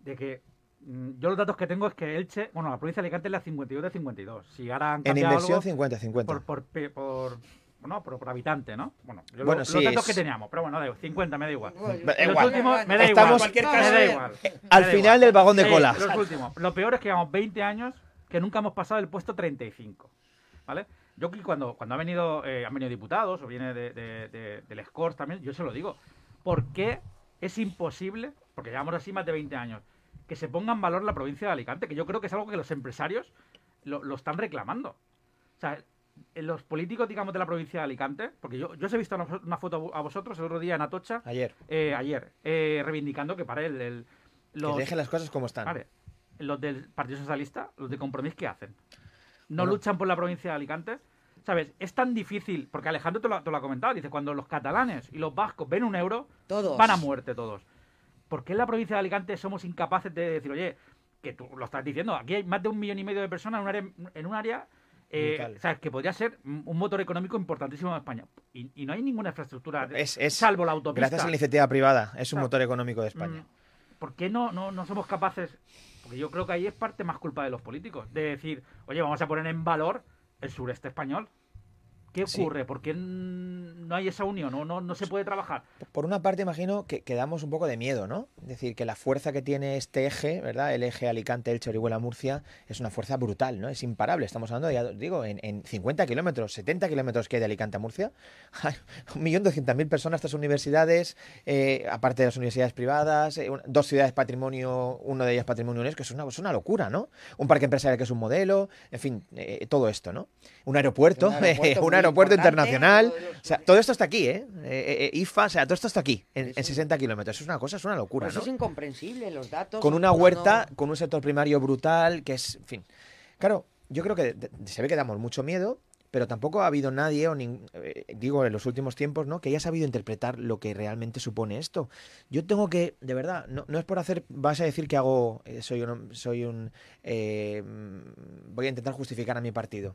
de que mm, yo los datos que tengo es que Elche, bueno, la provincia de Alicante es la 52 de 52. Si ahora han En inversión algo 50-50. por, por, por, no, por, por habitante, ¿no? Bueno, yo lo- Bueno, los sí, datos es- que teníamos, pero bueno, da igual, 50 me da igual. Bueno, Da los igual. últimos me da Estamos- igual. cualquier me caso, da eh, igual. Al Me da final del vagón de Sí, cola. Los últimos. Lo peor es que llevamos 20 años que nunca hemos pasado el puesto 35. ¿Vale? Yo cuando, cuando ha venido, eh, han venido diputados o viene de, de- de- del SCORS también, yo se lo digo. ¿Por qué es imposible, porque llevamos así más de 20 años, que se ponga en valor la provincia de Alicante? Que yo creo que es algo que los empresarios lo, lo están reclamando. O sea, en los políticos, digamos, de la provincia de Alicante, porque yo, yo os he visto una, una foto a vo- a vosotros el otro día en Atocha, Ayer. eh, ayer, eh, reivindicando que para él, el- Que los, dejen las cosas como están. vale, los del Partido Socialista, los de Compromís, ¿qué hacen? ¿No Bueno. luchan por la provincia de Alicante? ¿Sabes? Es tan difícil, porque Alejandro te lo, te lo ha comentado, dice, cuando los catalanes y los vascos ven un euro, Todos. van a muerte todos. ¿Por qué en la provincia de Alicante somos incapaces de decir, oye, que tú lo estás diciendo, aquí hay más de un millón y medio de personas en un área, en un área eh, Brutal. o sea, que podría ser un motor económico importantísimo en España? Y, y no hay ninguna infraestructura, Es- es- salvo la autopista. Gracias a la iniciativa privada, es un motor económico de España. Mm, ¿Por qué no, no, no somos capaces? Porque yo creo que ahí es parte más culpa de los políticos. De decir, oye, vamos a poner en valor el sureste español. ¿Qué Sí. ocurre? ¿Por qué no hay esa unión? ¿No, no, no se puede trabajar? Por una parte, imagino que, que damos un poco de miedo, ¿no? Es decir, que la fuerza que tiene este eje, ¿verdad? El eje Alicante, Elche, Orihuela, Murcia, es una fuerza brutal, ¿no? Es imparable. Estamos hablando, ya digo, en, en 50 kilómetros, 70 kilómetros que hay de Alicante a Murcia. Hay un millón doscientas mil personas, estas universidades, eh, aparte de las universidades privadas, eh, un- dos ciudades patrimonio, uno de ellas patrimonio UNESCO, es una, es una locura, ¿no? Un parque empresarial que es un modelo, en fin, eh, todo esto, ¿no? Un aeropuerto, Un aeropuerto un aeropuerto internacional. O sea, todo esto está aquí, ¿eh? Eh, eh, IFA, o sea, todo esto está aquí, en, en Eso. 60 kilómetros. Es una cosa, es una locura, Pues ¿no? es incomprensible los datos. Con una huerta, no- con un sector primario brutal, que es, en fin. Claro, yo creo que se ve que damos mucho miedo, pero tampoco ha habido nadie, o nin- eh, digo, en los últimos tiempos, ¿no? Que haya sabido interpretar lo que realmente supone esto. Yo tengo que, de verdad, no, no es por hacer, vas a decir que hago, eh, soy un, soy un, eh, voy a intentar justificar a mi partido.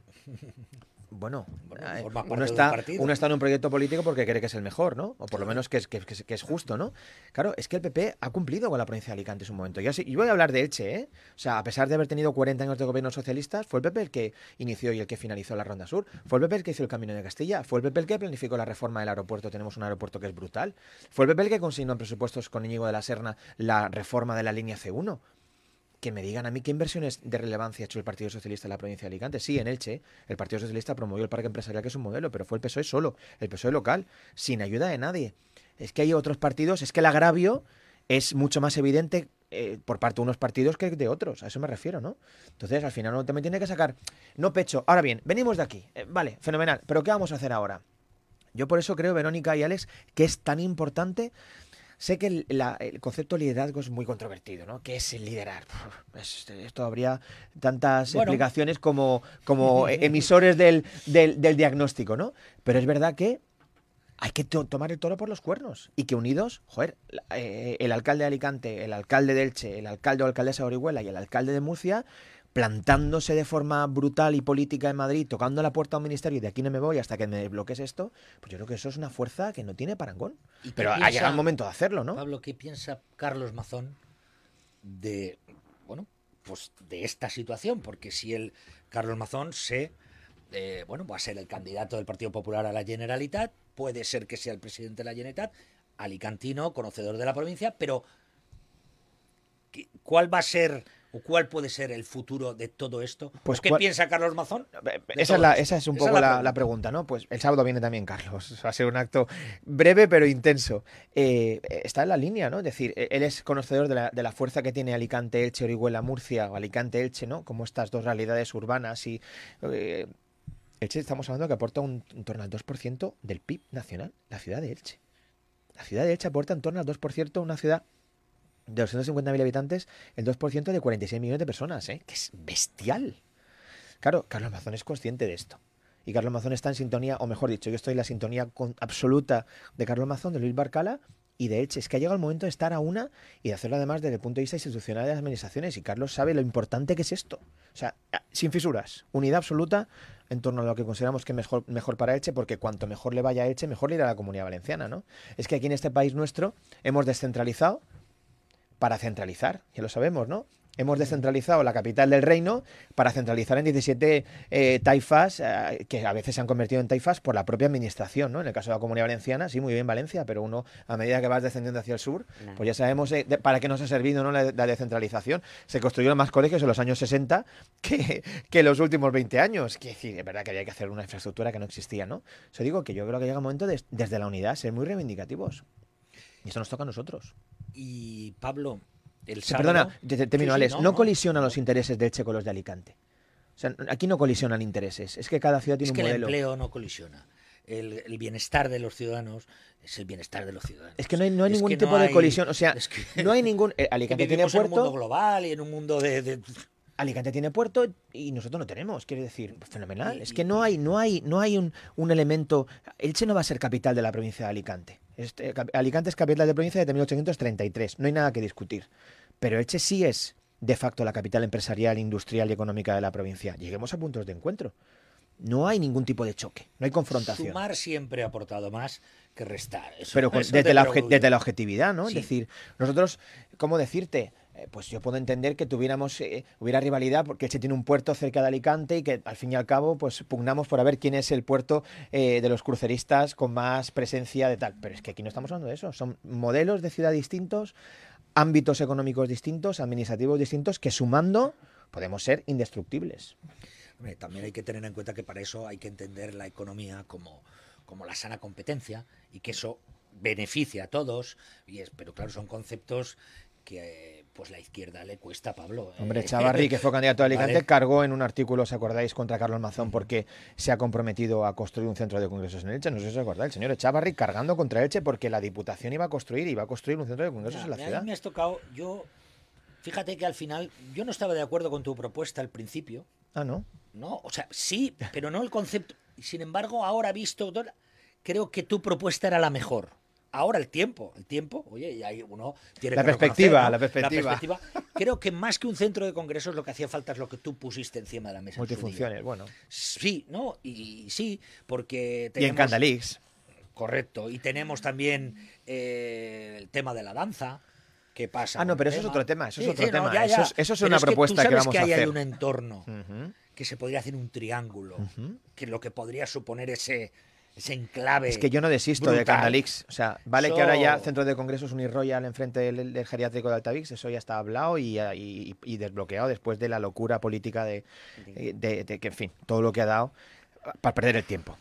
Bueno, Bueno, eh, uno, está, uno está en un proyecto político porque cree que es el mejor, ¿no? O por lo menos que es, que, es justo, ¿no? Claro, es que el PP ha cumplido con la provincia de Alicante en su momento. Yo, yo voy a hablar de Elche, ¿eh? O sea, a pesar de haber tenido 40 años de gobierno socialistas, fue el PP el que inició y el que finalizó la Ronda Sur. Fue el PP el que hizo el Camino de Castilla. Fue el PP el que planificó la reforma del aeropuerto. Tenemos un aeropuerto que es brutal. Fue el PP el que consignó en presupuestos con Íñigo de la Serna la reforma de la línea C1 que me digan a mí qué inversiones de relevancia ha hecho el Partido Socialista en la provincia de Alicante. Sí, en Elche, el Partido Socialista promovió el parque empresarial, que es un modelo, pero fue el PSOE solo, el PSOE local, sin ayuda de nadie. Es que hay otros partidos, es que el agravio es mucho más evidente eh, por parte de unos partidos que de otros, a eso me refiero, ¿no? Entonces, al final uno también tiene que sacar, no pecho. Ahora bien, venimos de aquí, eh, vale, fenomenal, pero ¿qué vamos a hacer ahora? Yo por eso creo, Verónica y Alex, que es tan importante Sé que el, la- el concepto de liderazgo es muy controvertido, ¿no? ¿Qué es el liderar? Uf, es- esto habría tantas Bueno. explicaciones como, como emisores del, del- del diagnóstico, ¿no? Pero es verdad que hay que to- tomar el toro por los cuernos y que unidos, joder, eh, el alcalde de Alicante, el alcalde de Elche, el alcalde o alcaldesa de Orihuela y el alcalde de Murcia, plantándose de forma brutal y política en Madrid, tocando la puerta a un ministerio y de aquí no me voy hasta que me desbloques esto, pues yo creo que eso es una fuerza que no tiene parangón. ¿Y qué Pero ha llegado el momento de hacerlo, ¿no? Pablo, ¿qué piensa Carlos Mazón de, bueno, pues de esta situación? Porque si el Carlos Mazón se, eh, bueno, va a ser el candidato del Partido Popular a la Generalitat, puede ser que sea el presidente de la Generalitat, alicantino, conocedor de la provincia, pero ¿qué- ¿cuál va a ser o cuál puede ser el futuro de todo esto? Pues ¿O ¿Qué cuál- piensa Carlos Mazón? Eh, Esa es, la- esto? esa es un Esa poco es la la, pregunta. la pregunta, ¿no? Pues el sábado viene también Carlos. Va a ser un acto breve pero intenso. Eh, está en la línea, ¿no? Es decir, eh, él es conocedor de la, de la fuerza que tiene Alicante, Elche, Orihuela, Murcia o Alicante, Elche, ¿no? Como estas dos realidades urbanas y... eh, Elche estamos hablando que aporta un, en torno al 2% del PIB nacional, la ciudad de Elche. La ciudad de Elche aporta en torno al 2%, una ciudad de 250.000 habitantes, el 2% de 46 millones de personas, ¿eh? Que es bestial. Claro, Carlos Mazón es consciente de esto. Y Carlos Mazón está en sintonía, o mejor dicho, yo estoy en la sintonía con- absoluta de Carlos Mazón, de Luis Barcala y de Elche. Es que ha llegado el momento de estar a una y de hacerlo además desde el punto de vista institucional de las administraciones. Y Carlos sabe lo importante que es esto. O sea, sin fisuras, unidad absoluta en torno a lo que consideramos que es mejor, mejor para Elche, porque cuanto mejor le vaya a Elche, mejor le irá a la comunidad valenciana, ¿no? Es que aquí en este país nuestro hemos descentralizado para centralizar, ya lo sabemos, ¿no? Hemos descentralizado la capital del reino para centralizar en 17 eh, taifas, eh, que a veces se han convertido en taifas por la propia administración, ¿no? En el caso de la Comunidad Valenciana, sí, muy bien Valencia, pero uno, a medida que vas descendiendo hacia el sur, pues ya sabemos eh, de- para qué nos ha servido ¿no? la, la descentralización. Se construyeron más colegios en los años 60 que, que los últimos 20 años. Que decir, es verdad que había que hacer una infraestructura que no existía, ¿no? Eso digo que yo creo que llega un momento de- desde la unidad ser muy reivindicativos. Y eso nos toca a nosotros. Y Pablo, el sábado... perdona, te- te- termino, Sí, sí, Alex. no, no, no. colisionan los intereses de Elche con los de Alicante. O sea, aquí no colisionan intereses. Es que cada ciudad tiene Es que un el modelo. empleo no colisiona. El, el bienestar de los ciudadanos es el bienestar de los ciudadanos. Es que no hay, no hay Es ningún tipo de colisión. O sea, es que- no hay ningún. eh, Alicante tiene vivimos en un mundo puerto. global y en un mundo de... de- Alicante tiene puerto y nosotros no tenemos, quiero decir, fenomenal. Y- es que no hay, no hay, no hay un, un elemento. Elche no va a ser capital de la provincia de Alicante. Este, Alicante es capital de provincia desde 1833, no hay nada que discutir. Pero Elche sí es de facto la capital empresarial, industrial y económica de la provincia. Lleguemos a puntos de encuentro. No hay ningún tipo de choque, no hay confrontación. Sumar siempre ha aportado más que restar. Eso- pero desde, la desde la objetividad, ¿no? Sí. Es decir, nosotros, ¿cómo decirte? Eh, Pues yo puedo entender que tuviéramos, eh, hubiera rivalidad porque Elche tiene un puerto cerca de Alicante y que al fin y al cabo, pues pugnamos por a ver quién es el puerto eh, de los cruceristas con más presencia de tal. Pero es que aquí no estamos hablando de eso. Son modelos de ciudad distintos, ámbitos económicos distintos, administrativos distintos, que sumando podemos ser indestructibles. También hay que tener en cuenta que para eso hay que entender la economía como, como la sana competencia y que eso beneficia a todos. Y es, pero claro, son conceptos que pues la izquierda le cuesta a Pablo. ¿eh? Hombre, Chavarri, que fue candidato a Alicante, Vale. cargó en un artículo, ¿os acordáis?, contra Carlos Mazón porque se ha comprometido a construir un centro de congresos en Elche. No sé si os acordáis, el señor Chavarri cargando contra Elche porque la Diputación iba a construir, iba a construir un centro de congresos Mira, en la a mí ciudad. me has tocado, yo, fíjate que al final yo no estaba de acuerdo con tu propuesta al principio, Ah, ¿no? ¿no? O sea, sí, pero no el concepto. Sin embargo, ahora visto, creo que tu propuesta era la mejor. Ahora el tiempo, el tiempo, oye, y ahí uno tiene La que perspectiva, reconocer, ¿no? la perspectiva. perspectiva. Creo que más que un centro de congresos lo que hacía falta es lo que tú pusiste encima de la mesa. Multifunciones, bueno. Sí, ¿no? Y sí, porque Y en tenemos... Candalix. Correcto. Y tenemos también eh, el tema de la danza. ¿Qué pasa? Ah, no, pero eso es otro tema, eso es otro sí, no, tema. ya, Eso ya. es- eso es Pero una tú propuesta que sabes vamos que a hacer. hay un entorno que se podría hacer un triángulo, Ujú. que lo que podría suponer ese, ese enclave. Es que yo no desisto de. Candalix. O sea, vale que ahora ya Centro de Congresos Unirroyal enfrente del, del geriátrico de Altavix, eso ya está hablado y, y- y desbloqueado después de la locura política de, eh, de, de que, en fin, todo lo que ha dado para perder el tiempo.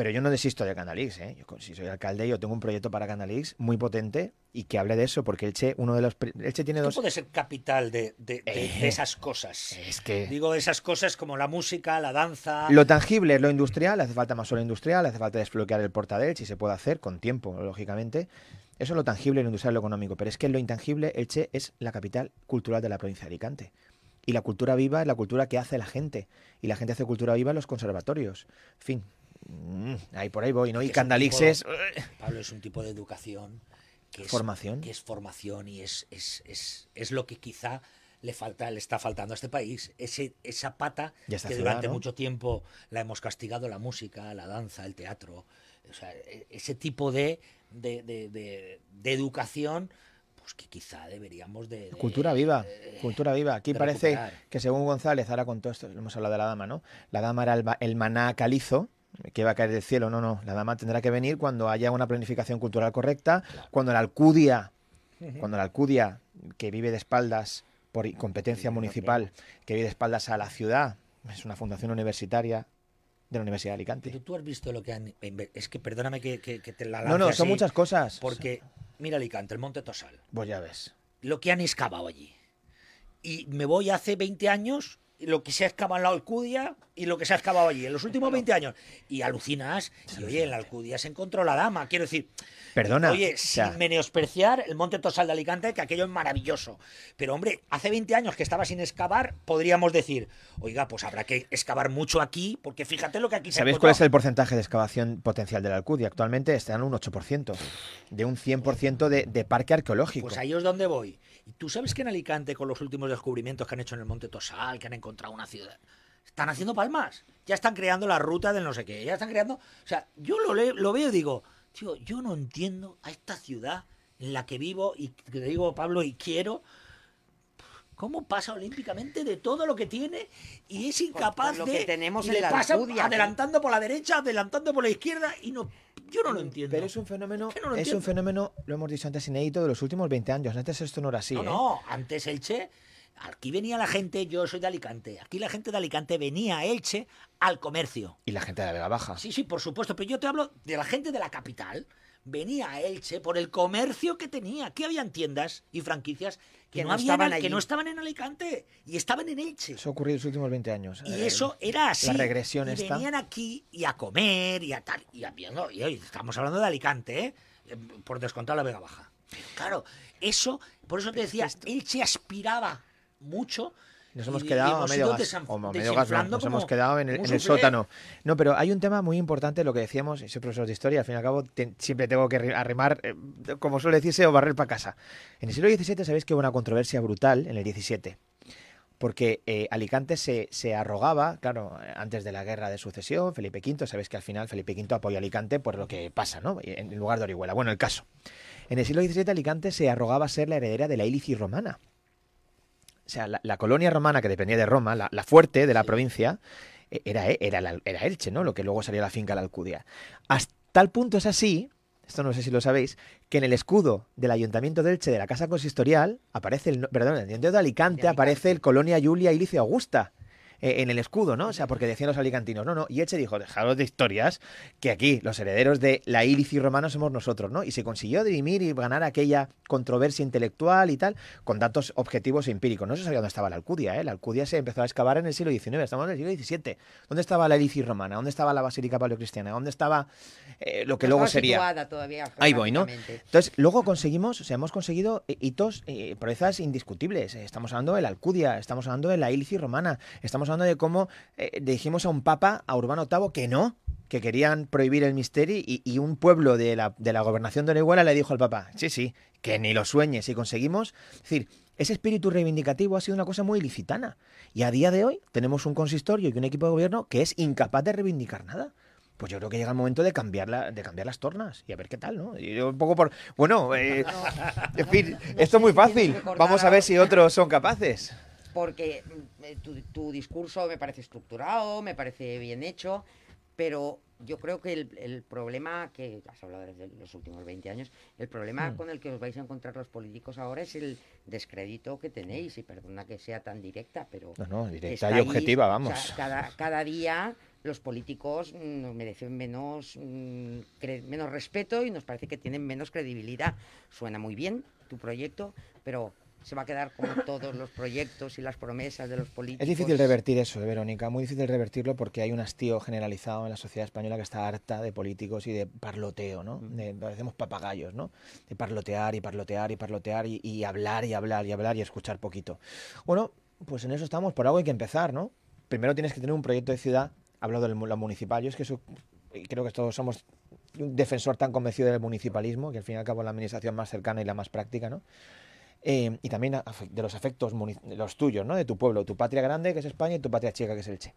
Pero yo no desisto de Candalix, ¿eh? Yo, si soy alcalde, yo tengo un proyecto para Candalix muy potente y que hable de eso, porque Elche, uno de los... Elche tiene ¿Qué dos... puede ser capital de, de- de- Eh, de esas cosas? Es que... Digo, de esas cosas como la música, la danza. Lo tangible es lo industrial, hace falta más suelo industrial, hace falta desbloquear el portadel, si se puede hacer, con tiempo, lógicamente. Eso es lo tangible, lo industrial, lo económico. Pero es que lo intangible, Elche es la capital cultural de la provincia de Alicante. Y la cultura viva es la cultura que hace la gente. Y la gente hace cultura viva en los conservatorios. Fin, mm, ahí por ahí voy, ¿no? Y Candalix es... Pablo es un tipo de educación que es Formación. que es formación y es, es, es, es lo que quizá le falta le está faltando a este país ese esa pata que ciudad, durante ¿no? mucho tiempo la hemos castigado la música la danza el teatro o sea e- ese tipo de de, de, de- educación pues que quizá deberíamos de, Cultura viva, de- cultura viva. Aquí parece recuperar. que según González, ahora con todo esto, hemos hablado de la dama, ¿no? La dama era el, el maná calizo, que va a caer del cielo. No, no, la dama tendrá que venir cuando haya una planificación cultural correcta, cuando la alcudia, cuando la alcudia, que vive de espaldas por competencia municipal, que vive de espaldas a la ciudad, es una fundación universitaria de la Universidad de Alicante. pero tú has visto lo que han es que perdóname que, que- que te la No, no, lance son así, muchas cosas. porque mira Alicante el Monte Tosal Pues ya ves. lo que han excavado allí. Y me voy hace 20 años lo que se ha excavado en la Alcudia y lo que se ha excavado allí en los últimos 20 años. Y alucinas, y oye, en la Alcudia se encontró la dama. Quiero decir, Perdona. Oye, o sea, sin menospreciar el Monte Tosal de Alicante, que aquello es maravilloso. Pero, hombre, hace 20 años que estaba sin excavar, podríamos decir, oiga, pues habrá que excavar mucho aquí, porque fíjate lo que aquí se ha ¿Sabéis cuál es el porcentaje de excavación potencial de la Alcudia? Actualmente está en un 8%, de un 100% de, de parque arqueológico. Pues ahí es donde voy. Y tú sabes que en Alicante, con los últimos descubrimientos que han hecho en el Monte Tosal, que han encontrado una ciudad, están haciendo palmas. Ya están creando la ruta del no sé qué. Ya están creando. O sea, yo lo, lo veo y digo, tío, yo no entiendo a esta ciudad en la que vivo y te digo, Pablo, y quiero. ¿Cómo pasa olímpicamente de todo lo que tiene y es incapaz lo de. que tenemos y en le la pasa ¿eh? adelantando por la derecha, adelantando por la izquierda y no. Yo no lo entiendo. Pero es un fenómeno, Es que no lo es un fenómeno, lo hemos dicho antes, inédito de los últimos 20 años. Antes esto no era así. No, ¿eh? no, antes Elche, aquí venía la gente, yo soy de Alicante, aquí la gente de Alicante venía a Elche al comercio. Y la gente de la Vega Baja. Sí, sí, por supuesto, pero yo te hablo de la gente de la capital. Venía a Elche por el comercio que tenía. Aquí habían tiendas y franquicias que, Que no, no habían- estaban que no estaban en Alicante y estaban en Elche. Eso ha ocurrido en los últimos 20 años. Y Eh, eso era así. La regresión y venían aquí y a comer y a tal. Y a, viendo- y hoy estamos hablando de Alicante, ¿eh? Eh, Por descontar la Vega Baja. Pero claro, eso, por eso te decía, Elche aspiraba mucho. Nos hemos y- y quedado a medio gas. O a medio gas, no, nos hemos quedado en el, en sótano. No, pero hay un tema muy importante, lo que decíamos, y soy profesor de historia, al fin y al cabo te- siempre tengo que arri- arrimar, eh, como suele decirse, o barrer para casa. En el siglo XVII sabéis que hubo una controversia brutal en el XVII. Porque eh, Alicante se, se arrogaba, claro, eh, antes de la guerra de sucesión, Felipe V, sabéis que al final Felipe V apoya a Alicante por lo que pasa, ¿no? En lugar de Orihuela. Bueno, el caso. En el siglo XVII Alicante se arrogaba ser la heredera de la Ilici romana. O sea, la, la colonia romana que dependía de Roma, la, la fuerte de la provincia, eh, era, eh, era, la- era Elche, ¿no? Lo que luego sería la finca la Alcudia. Hasta tal punto es así, esto no sé si lo sabéis, que en el escudo del Ayuntamiento de Elche de la Casa Consistorial aparece el, no- perdón, en el Ayuntamiento de Alicante, De Alicante. aparece el Colonia Julia Ilicia Augusta. Eh, En el escudo, ¿no? O sea, porque decían los alicantinos, no, no. Y Elche dijo, dejaros de historias, que aquí los herederos de la Ilici romana somos nosotros, ¿no? Y se consiguió dirimir y ganar aquella controversia intelectual y tal, con datos objetivos e empíricos. No se sabía dónde estaba la Alcudia, ¿eh? La Alcudia se empezó a excavar en el siglo XIX, estamos en el siglo XVII. ¿Dónde estaba la Ilici romana? ¿Dónde estaba la Basílica Paleocristiana? ¿Dónde estaba eh, lo que No luego sería? todavía Ahí voy, ¿no? Entonces, luego conseguimos, o sea, hemos conseguido eh, hitos, eh, proezas indiscutibles. Estamos hablando de la Alcudia, estamos hablando de la Ilici romana, estamos hablando de cómo eh, dijimos a un papa, a Urbano VIII, que no, que querían prohibir el misterio y, y un pueblo de la, de la gobernación de Orihuela le dijo al papa, sí, sí, que ni lo sueñes y conseguimos. Es decir, ese espíritu reivindicativo ha sido una cosa muy ilicitana. Y a día de hoy tenemos un consistorio y un equipo de gobierno que es incapaz de reivindicar nada. Pues yo creo que llega el momento de cambiar, la- de cambiar las tornas y a ver qué tal, ¿no? Y yo un poco por... Bueno, eh, en fin, esto es muy si fácil. Vamos a ver si otros son capaces. Porque mm, eh, tu, tu discurso me parece estructurado, me parece bien hecho, pero yo creo que el, el problema que has hablado desde los últimos 20 años, el problema Mm. con el que os vais a encontrar los políticos ahora es el descrédito que tenéis, y perdona que sea tan directa, pero No, no, directa y ahí. objetiva, O vamos. sea, cada, cada día los políticos mm, nos merecen menos, mm, menos respeto y nos parece que tienen menos credibilidad. Suena muy bien tu proyecto, pero se va a quedar como todos los proyectos y las promesas de los políticos. Es difícil revertir eso, eh, Verónica, muy difícil revertirlo porque hay un hastío generalizado en la sociedad española que está harta de políticos y de parloteo, ¿no? De, parecemos papagayos, ¿no? De parlotear y parlotear y parlotear y, y hablar y hablar y hablar y escuchar poquito. Bueno, pues en eso estamos, por algo hay que empezar, ¿no? Primero tienes que tener un proyecto de ciudad, hablo de lo municipal, yo es que eso, y creo que todos somos un defensor tan convencido del municipalismo, que al fin y al cabo es la administración más cercana y la más práctica, ¿no? Eh, y también de los afectos los tuyos, ¿no? De tu pueblo, tu patria grande, que es España, y tu patria chica, que es Elche.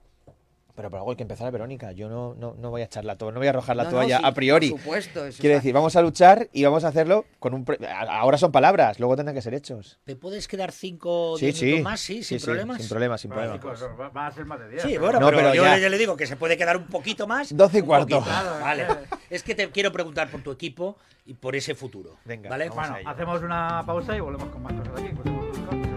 Pero por algo hay que empezar, Verónica. Yo no, no, no voy a echar la toalla, no voy a arrojar la No, no, toalla sí, a priori. Por supuesto, eso está- decir, vamos a luchar y vamos a hacerlo con un... pre- a- Ahora son palabras, luego tendrán que ser hechos. ¿Te puedes quedar 5 Sí, sí. más? Sí, sin sí, problemas. Sin problemas, sin Bueno, problemas. chicos, va- van a ser más de 10. Sí, pero- bueno, No, pero, pero yo ya. le, le digo que se puede quedar un poquito más. 12 y cuarto. Vale. Es que te quiero preguntar por tu equipo y por ese futuro. Venga, ¿vale? vamos Bueno, a ello. hacemos una pausa y volvemos con más cosas aquí.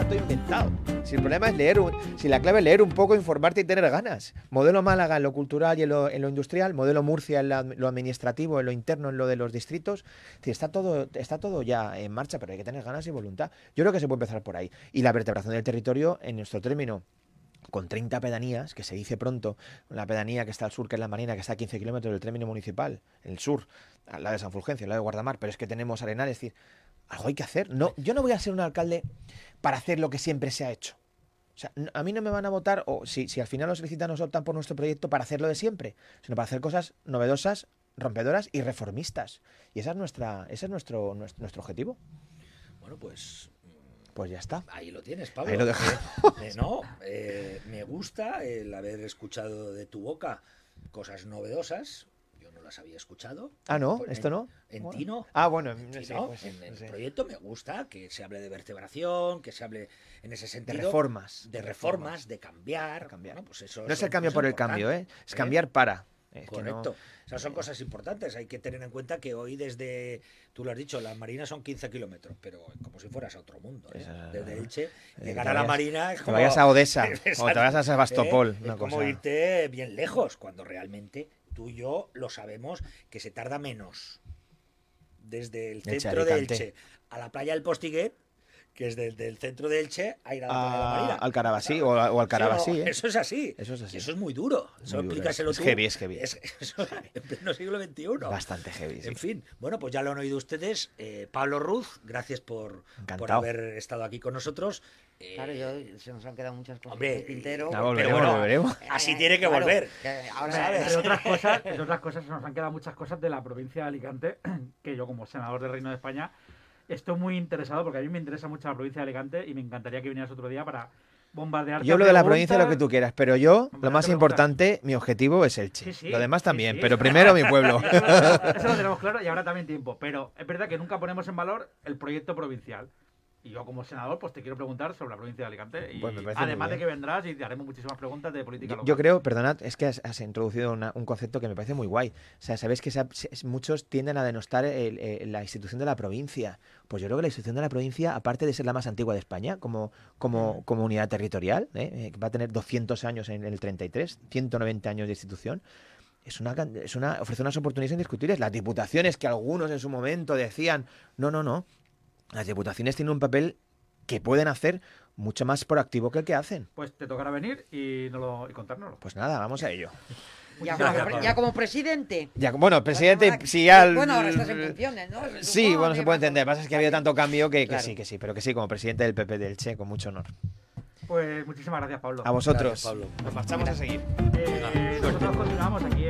Está todo inventado. Si el problema es leer, si la clave es leer un poco, informarte y tener ganas. Modelo Málaga en lo cultural y en lo, industrial, modelo Murcia en lo administrativo, en lo interno, en lo de los distritos. Está todo, está todo ya en marcha, pero hay que tener ganas y voluntad. Yo creo que se puede empezar por ahí. Y la vertebración del territorio, en nuestro término, con 30 pedanías, que se dice pronto, la pedanía que está al sur, que es la Marina, que está a 15 kilómetros del término municipal, en el sur, al lado de San Fulgencio, al lado de Guardamar, pero es que tenemos Arenales, es decir, algo hay que hacer. No, yo no voy a ser un alcalde para hacer lo que siempre se ha hecho. O sea, a mí no me van a votar, o si, si al final los licitanos optan por nuestro proyecto para hacerlo de siempre, sino para hacer cosas novedosas, rompedoras y reformistas. Y esa es nuestra, ese es nuestro, nuestro, nuestro objetivo. Bueno, pues Pues ya está. Ahí lo tienes, Pablo. Ahí lo. Eh, eh, no, eh, me gusta el haber escuchado de tu boca cosas novedosas. Yo no las había escuchado. Ah, no, Pues en- esto no. En Bueno. ti no. Ah, bueno, En no ti sé, no. pues, en el no proyecto me gusta que se hable de vertebración, que se hable en ese de sentido. reformas. De reformas, de cambiar. De cambiar. Bueno, pues eso No es el cambio por el cambio, ¿eh? Es cambiar para. Es no- Correcto. Esas son cosas importantes. Hay que tener en cuenta que hoy desde, tú lo has dicho, la Marina son 15 kilómetros, pero como si fueras a otro mundo. ¿eh? Desde Elche, eh, llegar te a la Marina es Te como... vayas a Odessa o te vayas a Sebastopol. ¿eh? una es como cosa. irte bien lejos, cuando realmente tú y yo lo sabemos que se tarda menos desde el centro de. Elche a la playa del Postiguet, que es desde el centro de Elche a ir a la playa de la A- Marina. al Carabasí o, a- o al Carabasí, ¿eh? Eso es así. Eso es así. Y eso es muy duro. Eso Muy duro, explícaselo es tú. heavy, es heavy. Es- eso en pleno siglo XXI. Bastante heavy, sí. En fin, bueno, pues ya lo han oído ustedes. Eh, Pablo Ruz, gracias por, por Encantado. haber estado aquí con nosotros. Eh, Claro, yo, se nos han quedado muchas cosas Hombre, en el tintero. Ya pero volveremos, bueno, volveremos. así tiene que claro, volver. que ahora, ¿Sabes? Entre otras cosas, entre otras cosas, se nos han quedado muchas cosas de la provincia de Alicante, que yo como senador del Reino de España estoy muy interesado, porque a mí me interesa mucho la provincia de Alicante y me encantaría que vinieras otro día para bombardearte. Yo hablo de la provincia lo que tú quieras, pero yo, lo más te importante, mi objetivo es Elche. Sí, sí, lo demás también, sí. pero primero mi pueblo. Eso, eso lo tenemos claro y habrá también tiempo. Pero es verdad que nunca ponemos en valor el proyecto provincial. Y yo como senador, pues te quiero preguntar sobre la provincia de Alicante. Y además de que vendrás y te haremos muchísimas preguntas de política Yo, local. yo creo, perdonad, es que has, has introducido una- un concepto que me parece muy guay. O sea, sabéis que se ha- se- muchos tienden a denostar el- el- la institución de la provincia. Pues yo creo que la institución de la provincia, aparte de ser la más antigua de España, como, como, como unidad territorial, ¿eh? Eh, que va a tener 200 años en el 33, 190 años de institución, es una, es una, ofrece unas oportunidades indiscutibles. Las diputaciones que algunos en su momento decían, no, no, no, las diputaciones tienen un papel que pueden hacer mucho más proactivo que el que hacen. Pues te tocará venir y, no lo, y contárnoslo. Pues nada, vamos a ello. ya, como, ya presidente. Ya, bueno, presidente, si ya... el- Bueno, ahora estás en funciones, ¿no? Se Sí, bueno, se puede entender. Lo que pasa es que ha habido tanto cambio que, que Claro. sí, que sí, pero que sí, como presidente del PP del Che, con mucho honor. Pues muchísimas gracias, Pablo. A vosotros. Gracias, Pablo. Nos marchamos a seguir. Eh, nosotros continuamos aquí